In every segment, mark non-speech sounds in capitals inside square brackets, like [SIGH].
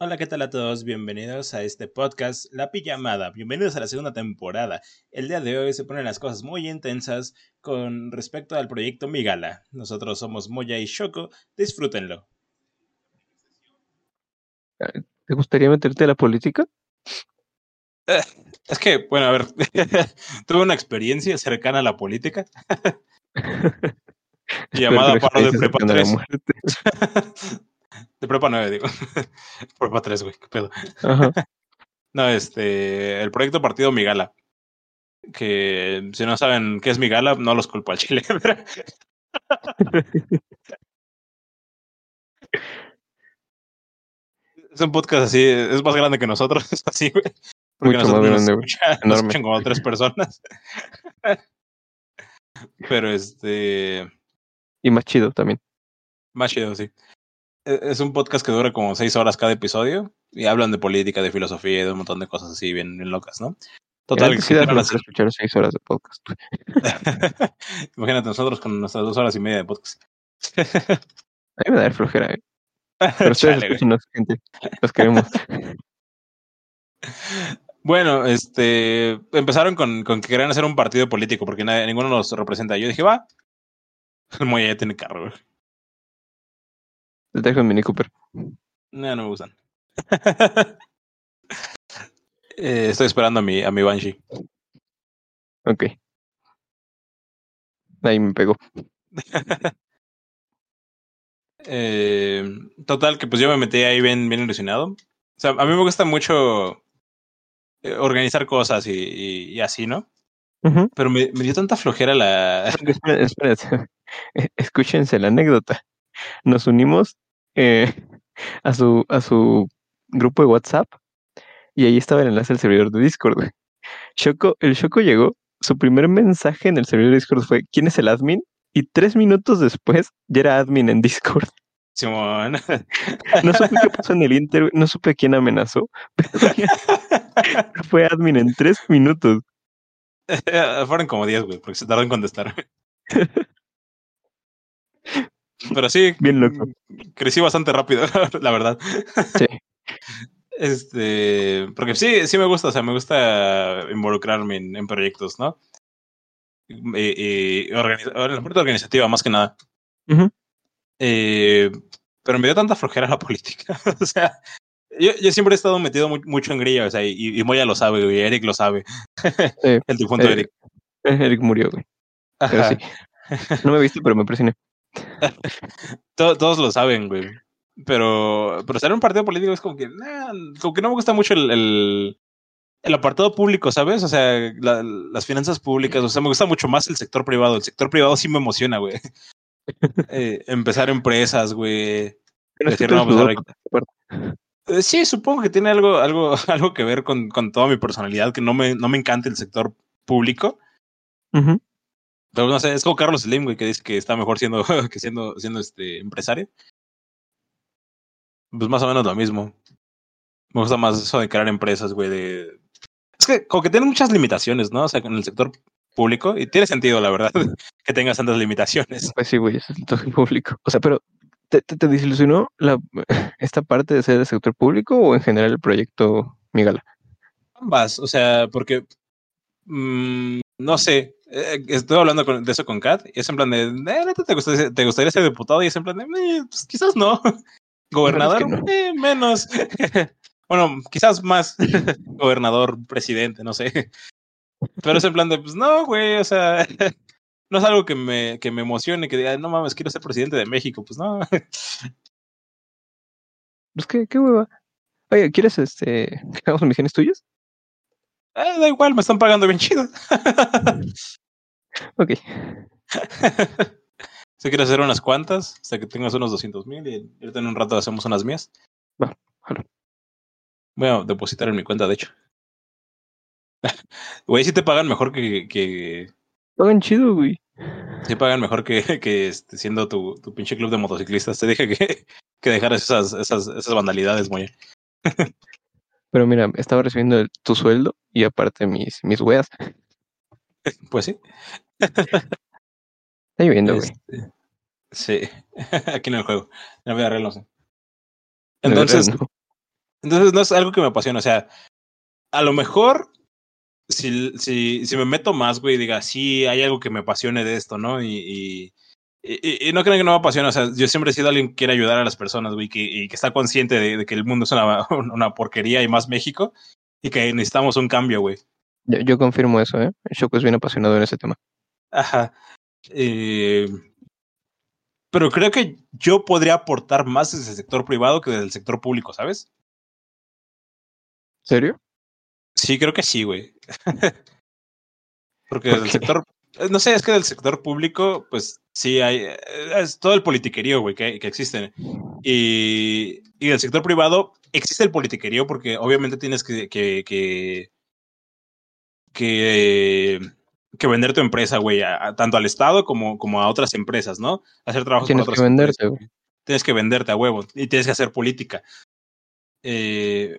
Hola, ¿qué tal a todos? Bienvenidos a este podcast La Pijamada. Bienvenidos a la segunda temporada. El día de hoy se ponen las cosas muy intensas con respecto al proyecto Migala. Nosotros somos Moya y Shoko. Disfrútenlo. ¿Te gustaría meterte a la política? Eh, es que, bueno, a ver, [LAUGHS] tuve una experiencia cercana a la política. [LAUGHS] llamada paro de prepa 3. [LAUGHS] de prepa 9, digo. [LAUGHS] prepa 3, güey, qué pedo. [LAUGHS] no, este, el proyecto Partido Migala. Que si no saben qué es Migala, no los culpo al chile. [LAUGHS] es un podcast así, es más grande que nosotros, es así, güey. Porque Mucho nosotros más grande, nos, nos escuchan como tres personas. Pero este. Y más chido también. Más chido, sí. E, es un podcast que dura como seis horas cada episodio y hablan de política, de filosofía y de un montón de cosas así bien, bien locas, ¿no? Total, que las... escuchar seis horas de podcast. [LAUGHS] Imagínate nosotros con nuestras dos horas y media de podcast. A mí me da flojera, ¿eh? [LAUGHS] Pero ustedes gente. Los queremos. Bueno, este, empezaron con, con que querían hacer un partido político porque nadie, ninguno nos representa. Yo dije, va, [LAUGHS] el Moya ya tiene carro, Te dejo en Mini Cooper. No, no me gustan. [LAUGHS] eh, estoy esperando a mi, a mi Banshee. Ok. Ahí me pegó. [LAUGHS] eh, total, que pues yo me metí ahí bien, bien ilusionado. O sea, a mí me gusta mucho eh, organizar cosas y, y, y así, ¿no? Pero me, me, dio tanta flojera la. Espérate, espérate. [LAUGHS] Escúchense la anécdota. Nos unimos eh, [LAUGHS] a, su, a su grupo de WhatsApp y ahí estaba el enlace al servidor de Discord. El Choco llegó, su primer mensaje en el servidor de Discord fue: ¿Quién es el admin? Y tres minutos después ya era admin en Discord. [LAUGHS] Simón. No supe qué pasó en el Inter, no supe a quién amenazó, pero [LAUGHS] fue admin en tres minutos. Fueron como diez, güey, porque se tardó en contestar. Pero sí, bien loco. Crecí bastante rápido, [LAUGHS] la verdad. Sí. Este, porque sí, sí me gusta, o sea, me gusta involucrarme en, en proyectos, ¿no? Y, y en la parte organizativa, más que nada. Uh -huh. eh, pero me dio tanta flojera la [LAUGHS] política. o sea, yo, yo, siempre he estado metido muy, mucho en grilla, o sea, y, y Moya lo sabe, güey, Eric lo sabe. Sí. [LAUGHS] El difunto eh, Eric. Eric murió, güey. Pero sí. No me viste, pero me presioné. [LAUGHS] Todos lo saben, güey. Pero, pero ser un partido político es como que, nah, como que no me gusta mucho el, el, el apartado público, ¿sabes? O sea, la, las finanzas públicas, o sea, me gusta mucho más el sector privado. El sector privado sí me emociona, güey. [LAUGHS] eh, empezar empresas, güey. Decir, no, pues, eh, sí, supongo que tiene algo, algo, [LAUGHS] algo que ver con, con toda mi personalidad, que no me, no me encanta el sector público. Uh -huh. Pero no sé, es como Carlos Slim, güey, que dice que está mejor siendo, [LAUGHS] que siendo, siendo este empresario. Pues más o menos lo mismo. Me gusta más eso de crear empresas, güey, de... Es que como que tiene muchas limitaciones, ¿no? O sea, en el sector público, y tiene sentido, la verdad, [LAUGHS] que tengas tantas limitaciones. Pues sí, güey, es el sector público. O sea, pero ¿te, te, te desilusionó la, [LAUGHS] esta parte de ser del sector público o en general el proyecto Migala? Ambas, o sea, porque... Mmm, no sé, eh, estoy hablando con, de eso con Kat y es en plan de, eh, ¿te gustaría, ¿te gustaría ser diputado? Y es en plan de, eh, pues quizás no. [LAUGHS] Gobernador, que no. menos. [LAUGHS] bueno, quizás más. [LAUGHS] Gobernador, presidente, no sé. Pero es en plan de, pues no, güey, o sea, no es algo que me, que me emocione, que diga, no mames, quiero ser presidente de México, pues no. Pues qué, qué hueva. Oye, ¿quieres este, que hagamos misiones tuyas? Eh, da igual, me están pagando bien chido. Ok. [LAUGHS] Si quieres hacer unas cuantas, hasta que tengas unos 200 mil y ahorita en un rato hacemos unas mías. Va, jalo. Voy a depositar en mi cuenta, de hecho. [LAUGHS] Güey, si te pagan mejor que, que... Pagan chido, güey. Sí pagan mejor que, [LAUGHS] que este, siendo tu, tu pinche club de motociclistas. Te dije que, que dejaras esas, esas, esas vandalidades, muy Pero mira, estaba recibiendo el, tu sueldo y aparte mis, mis weas. Pues sí. Está lloviendo, güey. Este, sí, [LAUGHS] aquí en el juego. En la vida real no sé. Entonces, no. Entonces no es algo que me apasiona. O sea, a lo mejor si, si, si me meto más, güey, diga, sí, hay algo que me apasione de esto, ¿no? Y, y, y, no creo que no me apasione. O sea, yo siempre he sido alguien que quiere ayudar a las personas, güey, que, y que está consciente de, de, que el mundo es una, [LAUGHS] una porquería y más México y que necesitamos un cambio, güey. Yo, yo, confirmo eso, ¿eh? Choco es bien apasionado en ese tema. Ajá. Eh, pero creo que yo podría aportar más desde el sector privado que desde el sector público, ¿sabes? ¿Serio? Sí, creo que sí, güey. [LAUGHS] Porque ¿Por del sector, no sé, es que del sector público, pues sí hay, es todo el politiquerío, güey, que, que existe. Y, y del sector privado existe el politiquerío porque obviamente tienes que, que, que, que, que vender tu empresa, güey, tanto al Estado como, como a otras empresas, ¿no? Hacer trabajo tienes con otras que venderte, empresas. güey. Tienes que venderte a huevo y tienes que hacer política. Eh,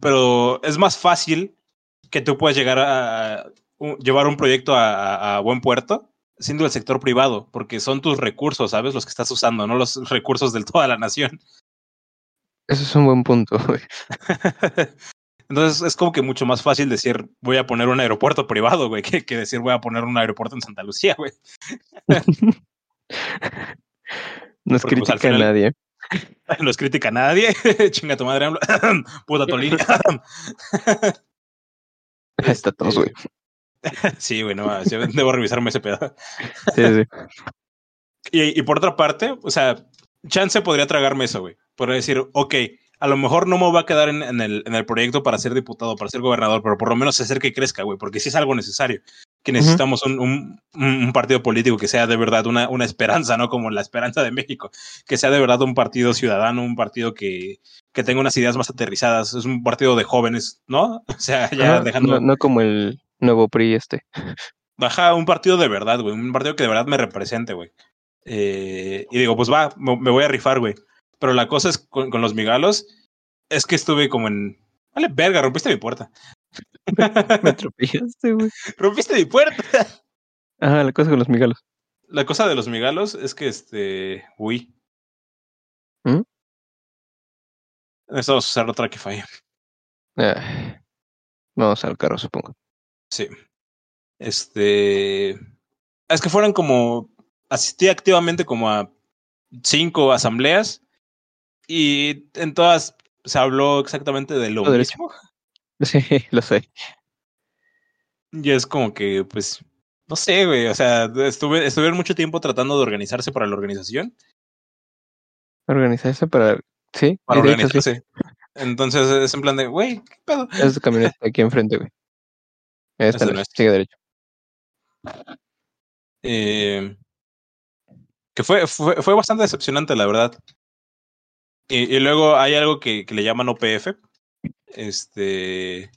pero es más fácil que tú puedas llegar a, a llevar un proyecto a, buen puerto siendo el sector privado, porque son tus recursos, ¿sabes? Los que estás usando, no los recursos de toda la nación. Ese es un buen punto, güey. [LAUGHS] Entonces es como que mucho más fácil decir voy a poner un aeropuerto privado, güey, que, que decir voy a poner un aeropuerto en Santa Lucía, güey. [LAUGHS] no es Porque, pues, crítica final- a nadie. [LAUGHS] No es crítica a nadie. [LAUGHS] Chinga tu madre, puta Tolín. Está todos, güey. sí, güey, no, yo debo revisarme ese pedo. Sí, sí. Y, y por otra parte, o sea, Chance podría tragarme eso, güey. Podría decir, ok, a lo mejor no me va a quedar en, en, el, en el proyecto para ser diputado, para ser gobernador, pero por lo menos hacer que crezca, güey, porque sí es algo necesario. Que necesitamos un, un, un, partido político que sea de verdad una, una esperanza, ¿no? Como la esperanza de México. Que sea de verdad un partido ciudadano, un partido que, que tenga unas ideas más aterrizadas. Es un partido de jóvenes, ¿no? [LAUGHS] O sea, ya dejando. no, no como el nuevo PRI este. Baja un partido de verdad, güey. Un partido que de verdad me represente, güey. Eh, y digo, pues va, me, me voy a rifar, güey. Pero la cosa es con, con, los migalos, es que estuve como en. Vale, verga, rompiste mi puerta. [LAUGHS] Me [LAUGHS] atropellaste, güey. rompiste mi puerta. Ajá, la cosa con los migalos. La cosa de los migalos es que este. Uy. ¿Mm? Necesitamos usar otra que falle. Ah, vamos al carro, supongo. Sí. Este. Es que fueron como. Asistí activamente como a cinco asambleas y en todas se habló exactamente de lo, Lo mismo. [LAUGHS] Sí, lo sé. Y es como que, pues, no sé, güey. O sea, estuve, estuvieron mucho tiempo tratando de organizarse para la organización. Organizarse para. Sí, Para de hecho, sí. organizarse. Entonces es en plan de, güey, ¿qué pedo? Es tu camioneta [LAUGHS] aquí enfrente, güey. Esta Esa no no es, es. sigue derecho. Eh, que fue, fue, fue bastante decepcionante, la verdad. Y, y luego hay algo que, que, le llaman OPF, este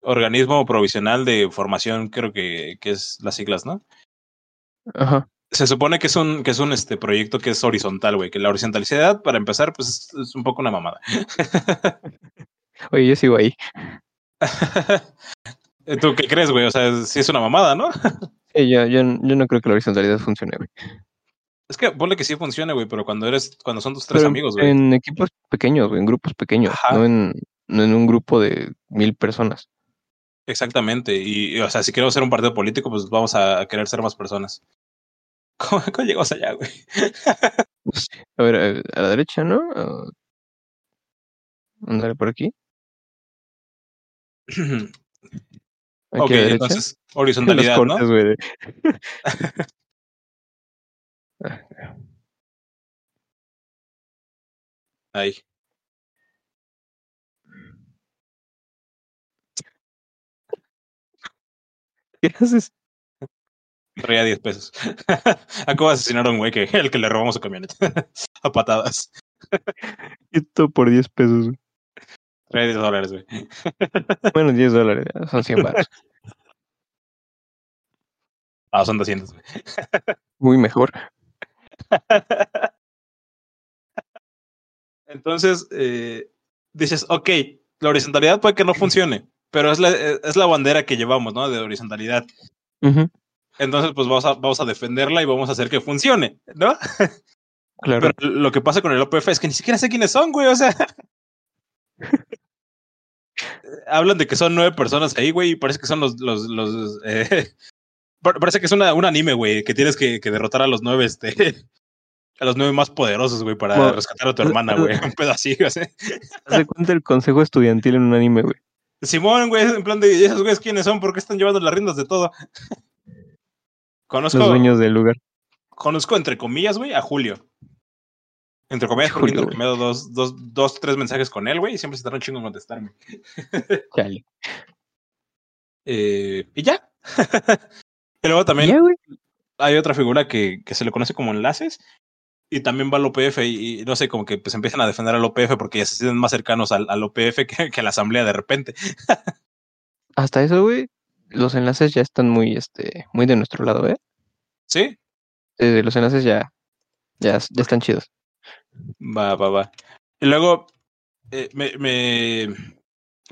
organismo provisional de formación, creo que, que es las siglas, ¿no? Ajá. Se supone que es un, que es un este proyecto que es horizontal, güey, que la horizontalidad, para empezar, pues es, es un poco una mamada. [LAUGHS] Oye, yo sigo ahí. [LAUGHS] ¿Tú qué crees, güey? O sea, sí es una mamada, ¿no? [LAUGHS] Sí, yo, yo, yo no creo que la horizontalidad funcione, güey. Es que ponle que sí funcione, güey, pero cuando eres, cuando son tus tres Pero amigos, güey. En equipos pequeños, güey, en grupos pequeños, Ajá. no en, no en un grupo de mil personas. Exactamente. Y, y, o sea, si queremos ser un partido político, pues vamos a querer ser más personas. [LAUGHS] ¿Cómo, cómo llegamos allá, güey? Sé. A ver, eh, a la derecha, ¿no? Andale por aquí. [CLEARS THROAT] Ok, entonces, [LAUGHS] horizontalidad, cortes, ¿no? [LAUGHS] Ah, Ahí. ¿Qué haces? Traía 10 pesos. [LAUGHS] Acabo de asesinar a un güey que el que le robamos su camioneta. [LAUGHS] a patadas. Esto por 10 pesos. Traía 10 dólares, güey. [LAUGHS] Bueno, 10 dólares, son 100 baros. Ah, son 200, güey. Muy mejor. [LAUGHS] Entonces, eh, dices, ok, la horizontalidad puede que no funcione, pero es la, es la bandera que llevamos, ¿no? De horizontalidad. Entonces, pues vamos a, vamos a defenderla y vamos a hacer que funcione, ¿no? [LAUGHS] Claro. Pero lo que pasa con el OPF es que ni siquiera sé quiénes son, güey. O sea, [LAUGHS] Hablan de que son nueve personas ahí, güey, y parece que son los, los, los eh, parece que es una, un anime, güey, que tienes que, que, derrotar a los nueve, este, [LAUGHS] a los nueve más poderosos, güey, para bueno, rescatar a tu hermana, güey, [LAUGHS] un pedo así. [LAUGHS] Hace cuenta el consejo estudiantil en un anime, güey. Simón, güey, en plan de, ¿esos güeyes quiénes son? ¿Por qué están llevando las riendas de todo? Conozco. Los dueños del lugar. Conozco, entre comillas, güey, a Julio. Entre comillas, porque he intercambiado dos, dos, dos, tres mensajes con él, güey, y siempre se tarda un chingo en contestarme. Chale. Eh, y ya. Y luego también hay otra figura que, que, se le conoce como enlaces. Y también va al OPF y, y, no sé, como que pues empiezan a defender al OPF porque ya se sienten más cercanos al, al OPF que, que, a la asamblea de repente. [LAUGHS] Hasta eso, güey, los enlaces ya están muy, este, muy de nuestro lado, ¿eh? Sí. Eh, los enlaces ya, ya, ya están chidos. Va, va, va. Y luego eh, me, me,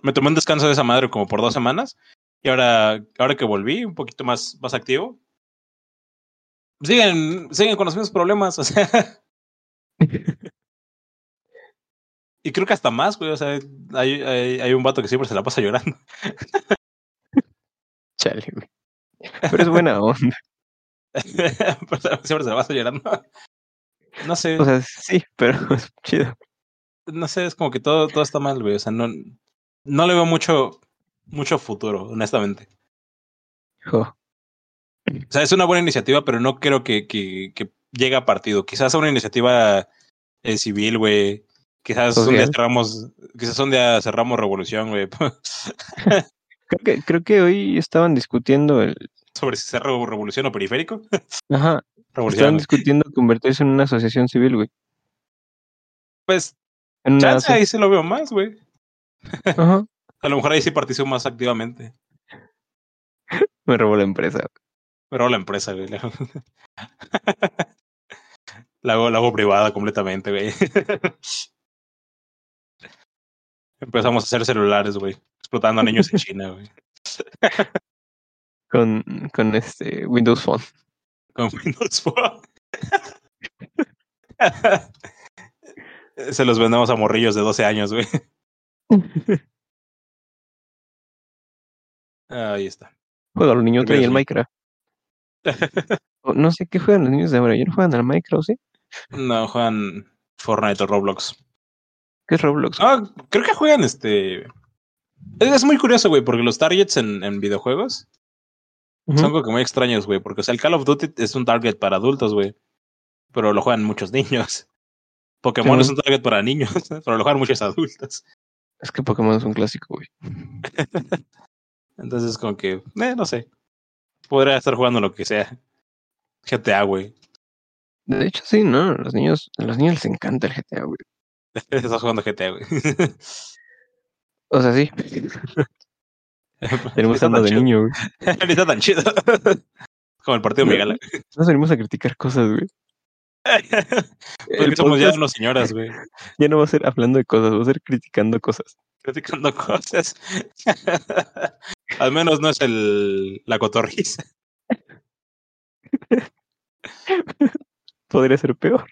me tomé un descanso de esa madre como por dos semanas. Y ahora, ahora que volví, un poquito más, más activo, siguen, siguen con los mismos problemas, [LAUGHS] o sea. y creo que hasta más, güey. O sea, hay, hay, hay, un vato que siempre se la pasa llorando. [LAUGHS] Chale. Pero es buena onda. [LAUGHS] siempre se la pasa llorando. No sé. O sea, sí, pero es chido. No sé, es como que todo, todo está mal, güey. O sea, no, no le veo mucho, mucho futuro, honestamente. Oh. O sea, es una buena iniciativa, pero no creo que, que, que llegue a partido. Quizás una iniciativa eh, civil, güey. Quizás un día cerramos, quizás un día cerramos revolución, güey. [LAUGHS] creo que, creo que hoy estaban discutiendo el. Sobre si cerra revolución o periférico. [LAUGHS] Ajá. Estaban discutiendo convertirse en una asociación civil, güey. Pues, en una chance, ahí se lo veo más, güey. Ajá. A lo mejor ahí sí participo más activamente. [LAUGHS] Me robó la empresa. Me robó la empresa, güey. [LAUGHS] La hago, la hago privada completamente, güey. [LAUGHS] Empezamos a hacer celulares, güey. Explotando a niños en China, güey. Con, con este Windows Phone. Con Windows Phone. Se los vendemos a morrillos de 12 años, güey. Ahí está. Juegan los niños traen el Minecraft. [LAUGHS] no sé qué juegan los niños de ahora. ¿Ya no juegan al Minecraft, sí? No, juegan Fortnite o Roblox. ¿Qué es Roblox? Ah, creo que juegan este. Es muy curioso, güey, porque los targets en, en videojuegos uh -huh. son como muy extraños, güey, porque o sea, el Call of Duty es un target para adultos, güey, pero lo juegan muchos [LAUGHS] niños. Pokémon sí, es un target para niños, [LAUGHS] pero lo juegan muchos adultos. Es que Pokémon es un clásico, güey. Entonces, como que, eh, no sé. Podría estar jugando lo que sea. GTA, güey. De hecho, sí, ¿no? Los niños, a los niños les encanta el GTA, güey. [LAUGHS] Estás jugando GTA, güey. [LAUGHS] o sea, sí. Tenemos [LAUGHS] tanto de chido. niño, güey. Ni está tan chido. Como el partido no, Miguel. Nos venimos a criticar cosas, güey. Porque somos ya unas señoras, güey. Ya no va a ser hablando de cosas, va a ser criticando cosas. Criticando cosas. Al menos no es el la cotorriza. Podría ser peor.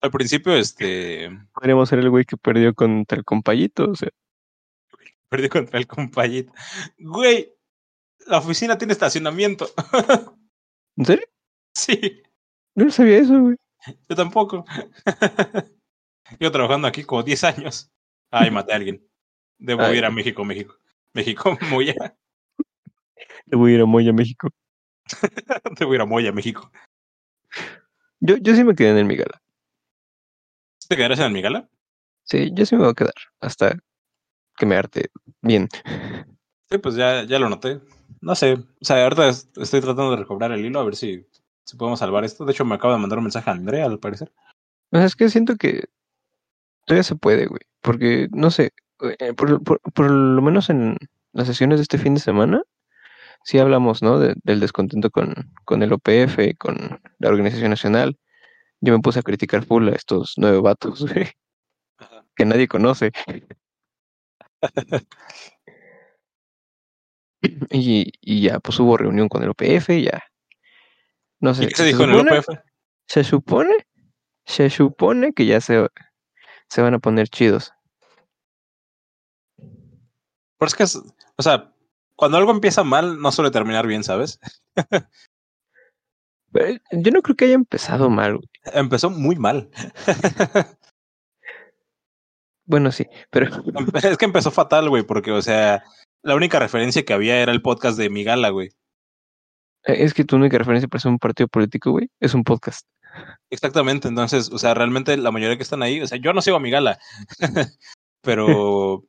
Al principio, este. Podríamos ser el güey que perdió contra el compayito, o sea. Perdió contra el compayito. Güey, la oficina tiene estacionamiento. [LAUGHS] ¿En serio? Sí. Yo no sabía eso, güey. Yo tampoco. [LAUGHS] Yo trabajando aquí como 10 años. Ay, maté a alguien. Debo Ay. ir a México, México. México, [LAUGHS] Moya. Debo ir a Moya, México. [LAUGHS] Debo ir a Moya, México. Yo, yo sí me quedé en el Migala. ¿Te quedarás en el Migala? Sí, yo sí me voy a quedar. Hasta que me arte bien. Sí, pues ya, ya lo noté. No sé. O sea, ahorita estoy tratando de recobrar el hilo a ver si, si podemos salvar esto. De hecho, me acaba de mandar un mensaje a Andrea, al parecer. O sea, es que siento que todavía se puede, güey. Porque, no sé, eh, por, por, por, lo menos en las sesiones de este fin de semana, sí hablamos, ¿no? De, del descontento con, con el OPF, con la Organización Nacional. Yo me puse a criticar full a estos nueve vatos, [LAUGHS] güey, que nadie conoce. [LAUGHS] y, y ya, pues hubo reunión con el OPF, y ya. No sé. ¿Y qué se dijo en el OPF? Se supone, se supone que ya se, se van a poner chidos. Pero es que, es, o sea, cuando algo empieza mal, no suele terminar bien, ¿sabes? [LAUGHS] Yo no creo que haya empezado mal. güey. Empezó muy mal. [LAUGHS] Bueno, sí, pero es que empezó fatal, güey, porque, o sea, la única referencia que había era el podcast de Migala, güey. eh, es que tu única referencia para ser un partido político, güey, es un podcast. Exactamente, entonces, o sea, realmente la mayoría que están ahí, o sea, yo no sigo a Migala, [LAUGHS] pero...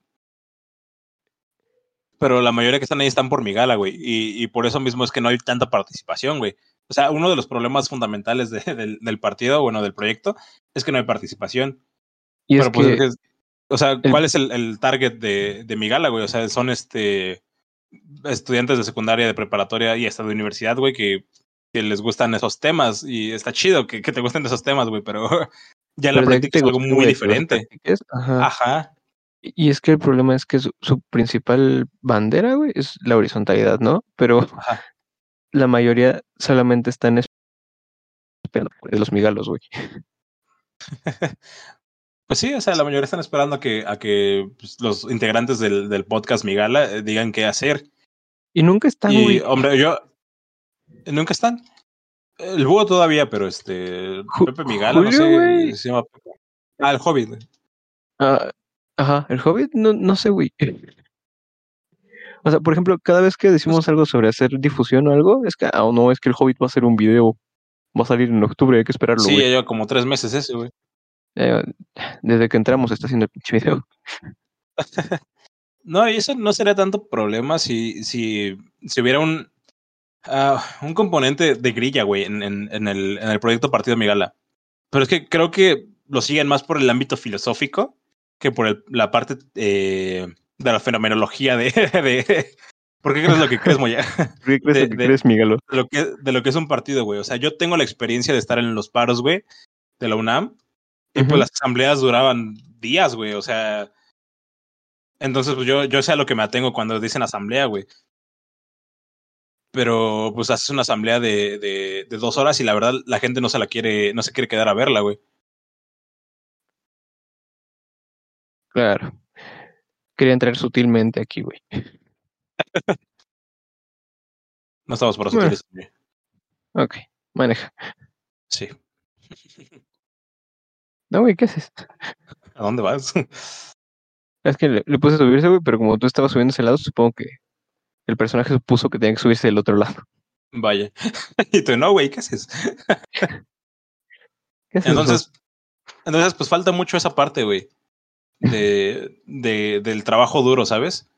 Pero la mayoría que están ahí están por Migala, güey, y, y por eso mismo es que no hay tanta participación, güey. O sea, uno de los problemas fundamentales de- del, del partido, bueno, del proyecto, es que no hay participación. Y Pero es pues, que, es o sea, el- ¿cuál es el, el target de, de Migala, güey? O sea, son este estudiantes de secundaria, de preparatoria y hasta de universidad, güey, que, que les gustan esos temas y está chido que, que te gusten esos temas, güey, pero [LAUGHS] ya la pero aquí práctica es algo muy diferente. Ajá. Ajá. Y es que el problema es que su, su principal bandera, güey, es la horizontalidad, ¿no? Pero Ajá. la mayoría solamente están es- esperando los migalos, güey. [LAUGHS] Pues sí, o sea, la mayoría están esperando a que, a que pues, los integrantes del, del podcast Migala eh, digan qué hacer. Y nunca están, y, güey. hombre, yo. Nunca están. El búho todavía, pero este. Ju- Pepe Migala, no sé. güey. Se llama Pepe. Ah, el Hobbit. güey. Ah, ajá, el Hobbit, no, no sé, güey. O sea, por ejemplo, cada vez que decimos algo sobre hacer difusión o algo, es que, ah, no, es que el Hobbit va a hacer un video, va a salir en octubre, hay que esperarlo, Sí, ya lleva como tres meses ese, güey. Eh, desde que entramos está haciendo el pinche video. [LAUGHS] No, y eso no sería tanto problema si, si, si hubiera un, ah, un componente de grilla, güey, en, en, en el, en el proyecto Partido Migala. Pero es que creo que lo siguen más por el ámbito filosófico que por el- la parte eh, de la fenomenología de, [LAUGHS] de... ¿Por qué crees lo que crees, Moya? [LAUGHS] ¿Por qué crees De- lo que de- crees, Migalo? de lo que, de lo que es un partido, güey. O sea, yo tengo la experiencia de estar en los paros, güey, de la UNAM. Y pues las asambleas duraban días, güey. O sea. Entonces, pues yo, yo sé a lo que me atengo cuando dicen asamblea, güey. Pero, pues haces una asamblea de, de, de dos horas y la verdad la gente no se la quiere, no se quiere quedar a verla, güey. Claro. Quería entrar sutilmente aquí, güey. [LAUGHS] No estamos por Bueno. sutiles, güey. Ok, maneja. Sí. [LAUGHS] No, güey, ¿qué haces? ¿A dónde vas? [LAUGHS] Es que le, le puse a subirse, güey, pero como tú estabas subiendo ese lado, supongo que el personaje supuso que tenía que subirse del otro lado. Vaya. y tú, no, güey, ¿qué haces? ¿Qué haces, Entonces, entonces, pues falta mucho esa parte, güey. De, de, del trabajo duro, ¿sabes?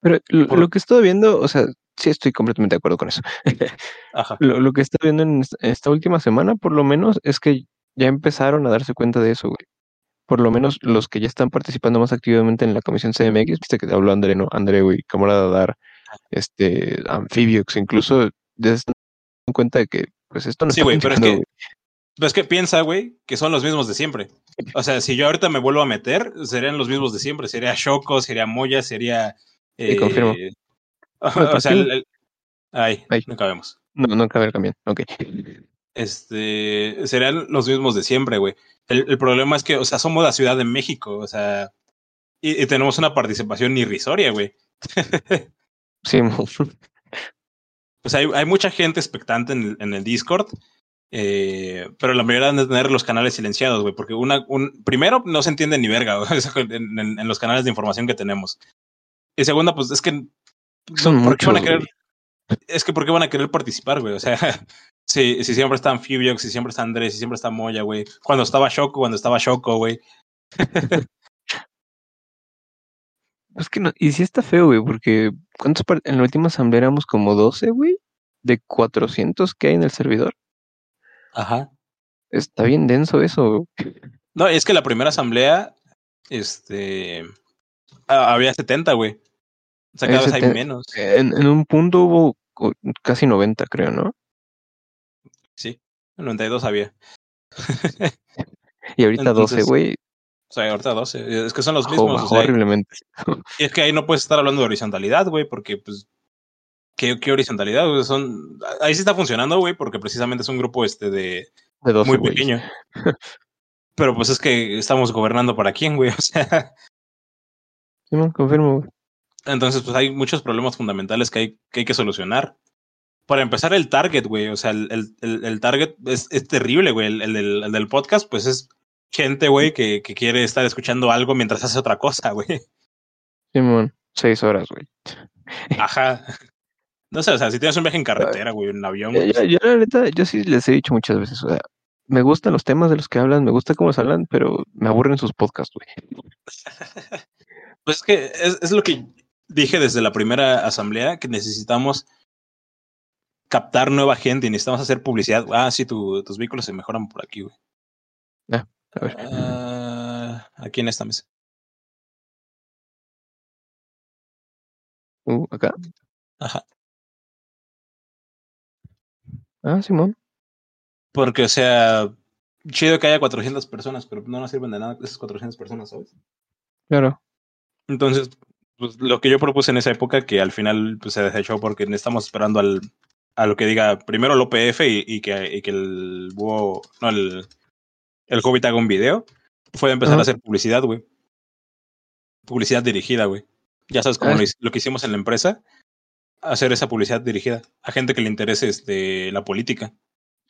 Pero lo, Por- lo que estado viendo, o sea, sí estoy completamente de acuerdo con eso. Ajá. [LAUGHS] Lo, lo que estado viendo en esta, última semana, por lo menos, es que ya empezaron a darse cuenta de eso, güey. Por lo menos los que ya están participando más activamente en la comisión CMX, viste que te habló André, ¿no? André, güey, camarada Dar, este, Amphibiox, incluso ya se dan cuenta de que, pues esto no Sí, está güey, pero es que Pero es que piensa, güey, que son los mismos de siempre. O sea, si yo ahorita me vuelvo a meter, serían los mismos de siempre. Sería Shoko, sería Moya, sería. Sí, confirmo. eh, [LAUGHS] Bueno, o sea, ¿para el, el- ay, Ay. no cabemos. No, no cabe el camión, ok. Este, serían los mismos de siempre, güey. El, el problema es que, o sea, somos la Ciudad de México, o sea, y, y tenemos una participación irrisoria, güey. Sí, [LAUGHS] O sea, hay, hay mucha gente expectante en el, en el Discord, eh, pero la mayoría de tener los canales silenciados, güey, porque una, un, primero no se entiende ni verga [LAUGHS] en, en- en los canales de información que tenemos. Y segunda, pues es que Son ¿por qué van a muchos, querer? Es que ¿por qué van a querer participar, güey? O sea, [LAUGHS] si, si siempre está Amphibiox, si siempre está Andrés, si siempre está Moya, güey. Cuando estaba Shoko, cuando estaba Shoko, güey. [LAUGHS] Es que no, y sí está feo, güey, porque ¿cuántos en la última asamblea éramos como 12, güey? De 400 que hay en el servidor. Ajá. Está bien denso eso. No, es que la primera asamblea, este, ah, había 70, güey. O sea, cada vez hay 70. menos. En, en un punto hubo casi 90, creo, ¿no? Sí, en 92 había. Y ahorita 12, Entonces, güey, O sea, ahorita 12. Es que son los mismos. o sea, horriblemente. y es que ahí no puedes estar hablando de horizontalidad, güey, porque, pues, ¿qué, qué horizontalidad? güey? Son, ahí sí está funcionando, güey, porque precisamente es un grupo este de De 12, muy güey. pequeño. [LAUGHS] Pero pues es que estamos gobernando para quién, güey. [LAUGHS] O sea, Simón, confirmo, güey. Entonces, pues hay muchos problemas fundamentales que hay que, hay que solucionar. Para empezar, el target, güey. O sea, el, el, el target es, es terrible, güey. El, del, el, del, podcast, pues es gente, güey, que, que, quiere estar escuchando algo mientras hace otra cosa, [LAUGHS] güey. Simón, seis horas, güey. Ajá. No sé, o sea, si tienes un viaje en carretera, güey, en avión. Yo, yo, yo, la neta, yo sí les he dicho muchas veces, o sea, me gustan los temas de los que hablan, me gusta cómo se hablan, pero me aburren sus podcasts, güey. [LAUGHS] pues es que es, es, lo que dije desde la primera asamblea, que necesitamos captar nueva gente y necesitamos hacer publicidad. Ah, sí, tu, tus vehículos se mejoran por aquí, güey. Ah, a ver. Uh, aquí en esta mesa. Uh, acá. Ajá. Ah, Simón. Porque, o sea, chido que haya 400 personas, pero no nos sirven de nada esas 400 personas, ¿sabes? Claro. Entonces, pues lo que yo propuse en esa época, que al final pues, se desechó porque estamos esperando al, a lo que diga primero el OPF y, y, que, y que el búho, no, el, el Hobbit haga un video, fue empezar a hacer publicidad, güey. Publicidad dirigida, güey. Ya sabes cómo lo, lo, que hicimos en la empresa, hacer esa publicidad dirigida a gente que le interese este, la política.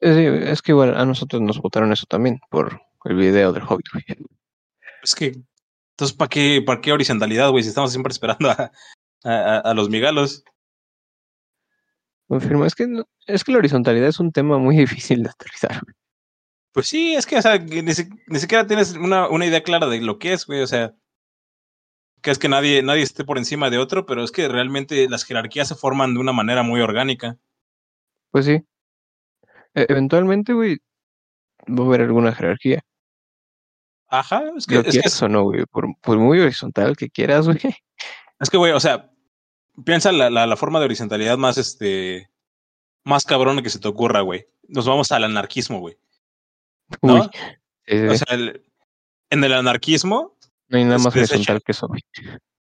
Es que igual a nosotros nos votaron eso también por el video del Hobbit, güey. Es que, entonces, ¿para qué, ¿para qué horizontalidad, güey? Si estamos siempre esperando a, a, a los migalos. Confirmo, es que, es que la horizontalidad es un tema muy [LAUGHS] difícil de aterrizar. Güey. Pues sí, es que, o sea, que ni, ni, siquiera tienes una, una idea clara de lo que es, güey, o sea, que es que nadie, nadie esté por encima de otro, pero es que realmente las jerarquías se forman de una manera muy orgánica. Pues sí. E eventualmente, güey, va a haber alguna jerarquía. Ajá, es que. Lo es quieras que, o no, güey, por, por muy horizontal que quieras, güey. Es que, güey, o sea, piensa la, la, la, forma de horizontalidad más, este, más cabrona que se te ocurra, güey. Nos vamos al anarquismo, güey. ¿No? Uy, eh, o sea, el, en el anarquismo. No hay nada más horizontal que eso, güey.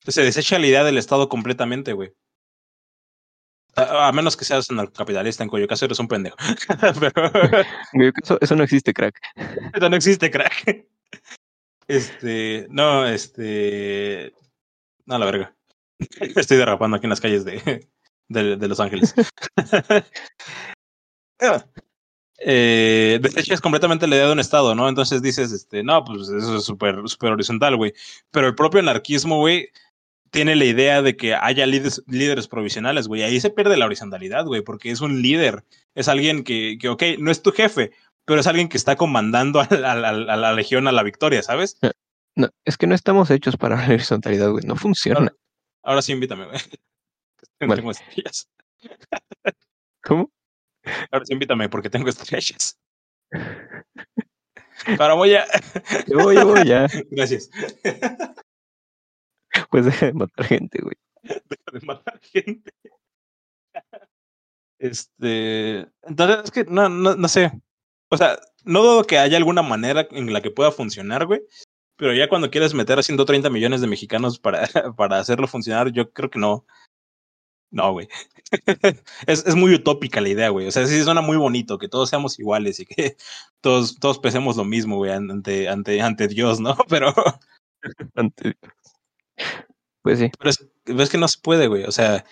Se desecha la idea del Estado completamente, güey. A, a, menos que seas anarcocapitalista, en cuyo caso eres un pendejo. [LAUGHS] Pero... eso, eso no existe, crack. Eso no existe, crack. Este, no, este. No, la verga. [LAUGHS] Estoy derrapando aquí en las calles de, [LAUGHS] de, de Los Ángeles. Eh, desechas completamente la idea de un Estado, ¿no? Entonces dices, este, no, pues eso es súper super horizontal, güey. Pero el propio anarquismo, güey, tiene la idea de que haya líderes, líderes provisionales, güey. Ahí se pierde la horizontalidad, güey, porque es un líder. Es alguien que, que, ok, no es tu jefe, pero es alguien que está comandando [LAUGHS] a la, a la, a la legión a la victoria, ¿sabes? No, es que no estamos hechos para [LAUGHS] la horizontalidad, güey. No funciona. Ahora, ahora sí invítame, güey. [LAUGHS] Vale. Tengo estrellas. ¿Cómo? Ahora sí invítame porque tengo estrellas. Para voy a. Yo voy, yo voy ya. Gracias. Pues deja de matar gente, güey. Deja de matar gente. Este. Entonces, es que no, no, no sé. O sea, no dudo que haya alguna manera en la que pueda funcionar, güey. Pero ya cuando quieres meter a 130 millones de mexicanos para, [LAUGHS] para hacerlo funcionar, yo creo que no. No, güey. [LAUGHS] es, es, muy utópica la idea, güey. O sea, sí suena muy bonito que todos seamos iguales y que [LAUGHS] todos, todos pesemos lo mismo, güey, ante, ante, ante Dios, ¿no? [LAUGHS] Pero. ante Pues sí. Pero es, es que no se puede, güey. O sea,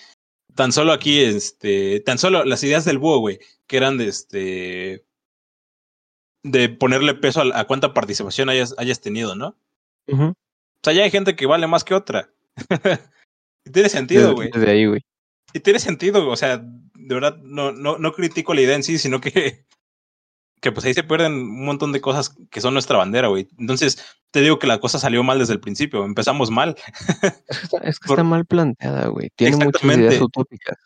tan solo aquí, este. Tan solo las ideas del búho, güey, que eran de este. De ponerle peso a, a cuánta participación hayas, hayas tenido, ¿no? Uh -huh. O sea, ya hay gente que vale más que otra. tiene sentido, güey. Desde ahí, güey y tiene sentido, o sea, de verdad no, no, no critico la idea en sí, sino que, [LAUGHS] que pues ahí se pierden un montón de cosas que son nuestra bandera, güey. Entonces, te digo que la cosa salió mal desde el principio, empezamos mal. [LAUGHS] Es que está, es que Por... está mal planteada, güey. Tiene muchas ideas utópicas.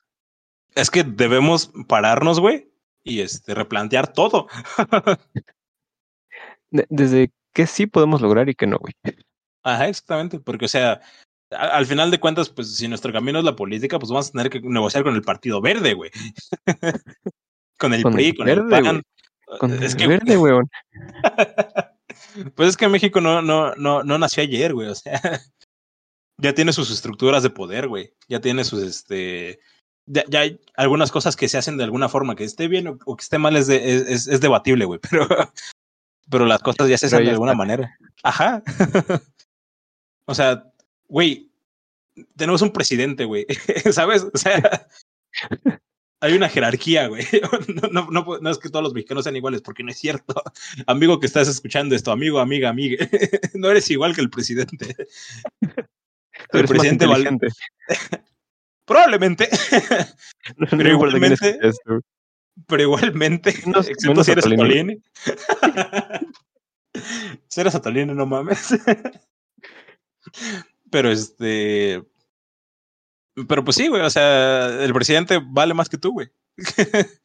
Es que debemos pararnos, güey, y este, replantear todo. [LAUGHS] desde qué sí podemos lograr y qué no, güey. Ajá, exactamente, porque, o sea, al final de cuentas, pues si nuestro camino es la política, pues vamos a tener que negociar con el Partido Verde, güey. [LAUGHS] con el con PRI, el con verde, el PAN. Con es el que, verde, [LAUGHS] weón. pues es que México no, no, no, no nació ayer, güey. O sea, [LAUGHS] ya tiene sus estructuras de poder, güey. Ya tiene sus, este. Ya, ya, hay algunas cosas que se hacen de alguna forma, que esté bien o, o que esté mal es, de, es, es, debatible, güey. Pero, pero las cosas ya se hacen de alguna manera. Ajá. o sea, güey, tenemos un presidente, güey, [LAUGHS] ¿sabes? O sea, [LAUGHS] hay una jerarquía, güey. [LAUGHS] No, no, no, es que todos los mexicanos sean iguales, porque no es cierto. Amigo que estás escuchando esto, amigo, amiga, amiga, no eres igual que el presidente. El presidente vale. Probablemente. pero igualmente. Pero igualmente, excepto si eres Atolini. si eres Atolini, no mames. Pero este. Pero pues sí, güey, o sea, el presidente vale más que tú, güey. [LAUGHS]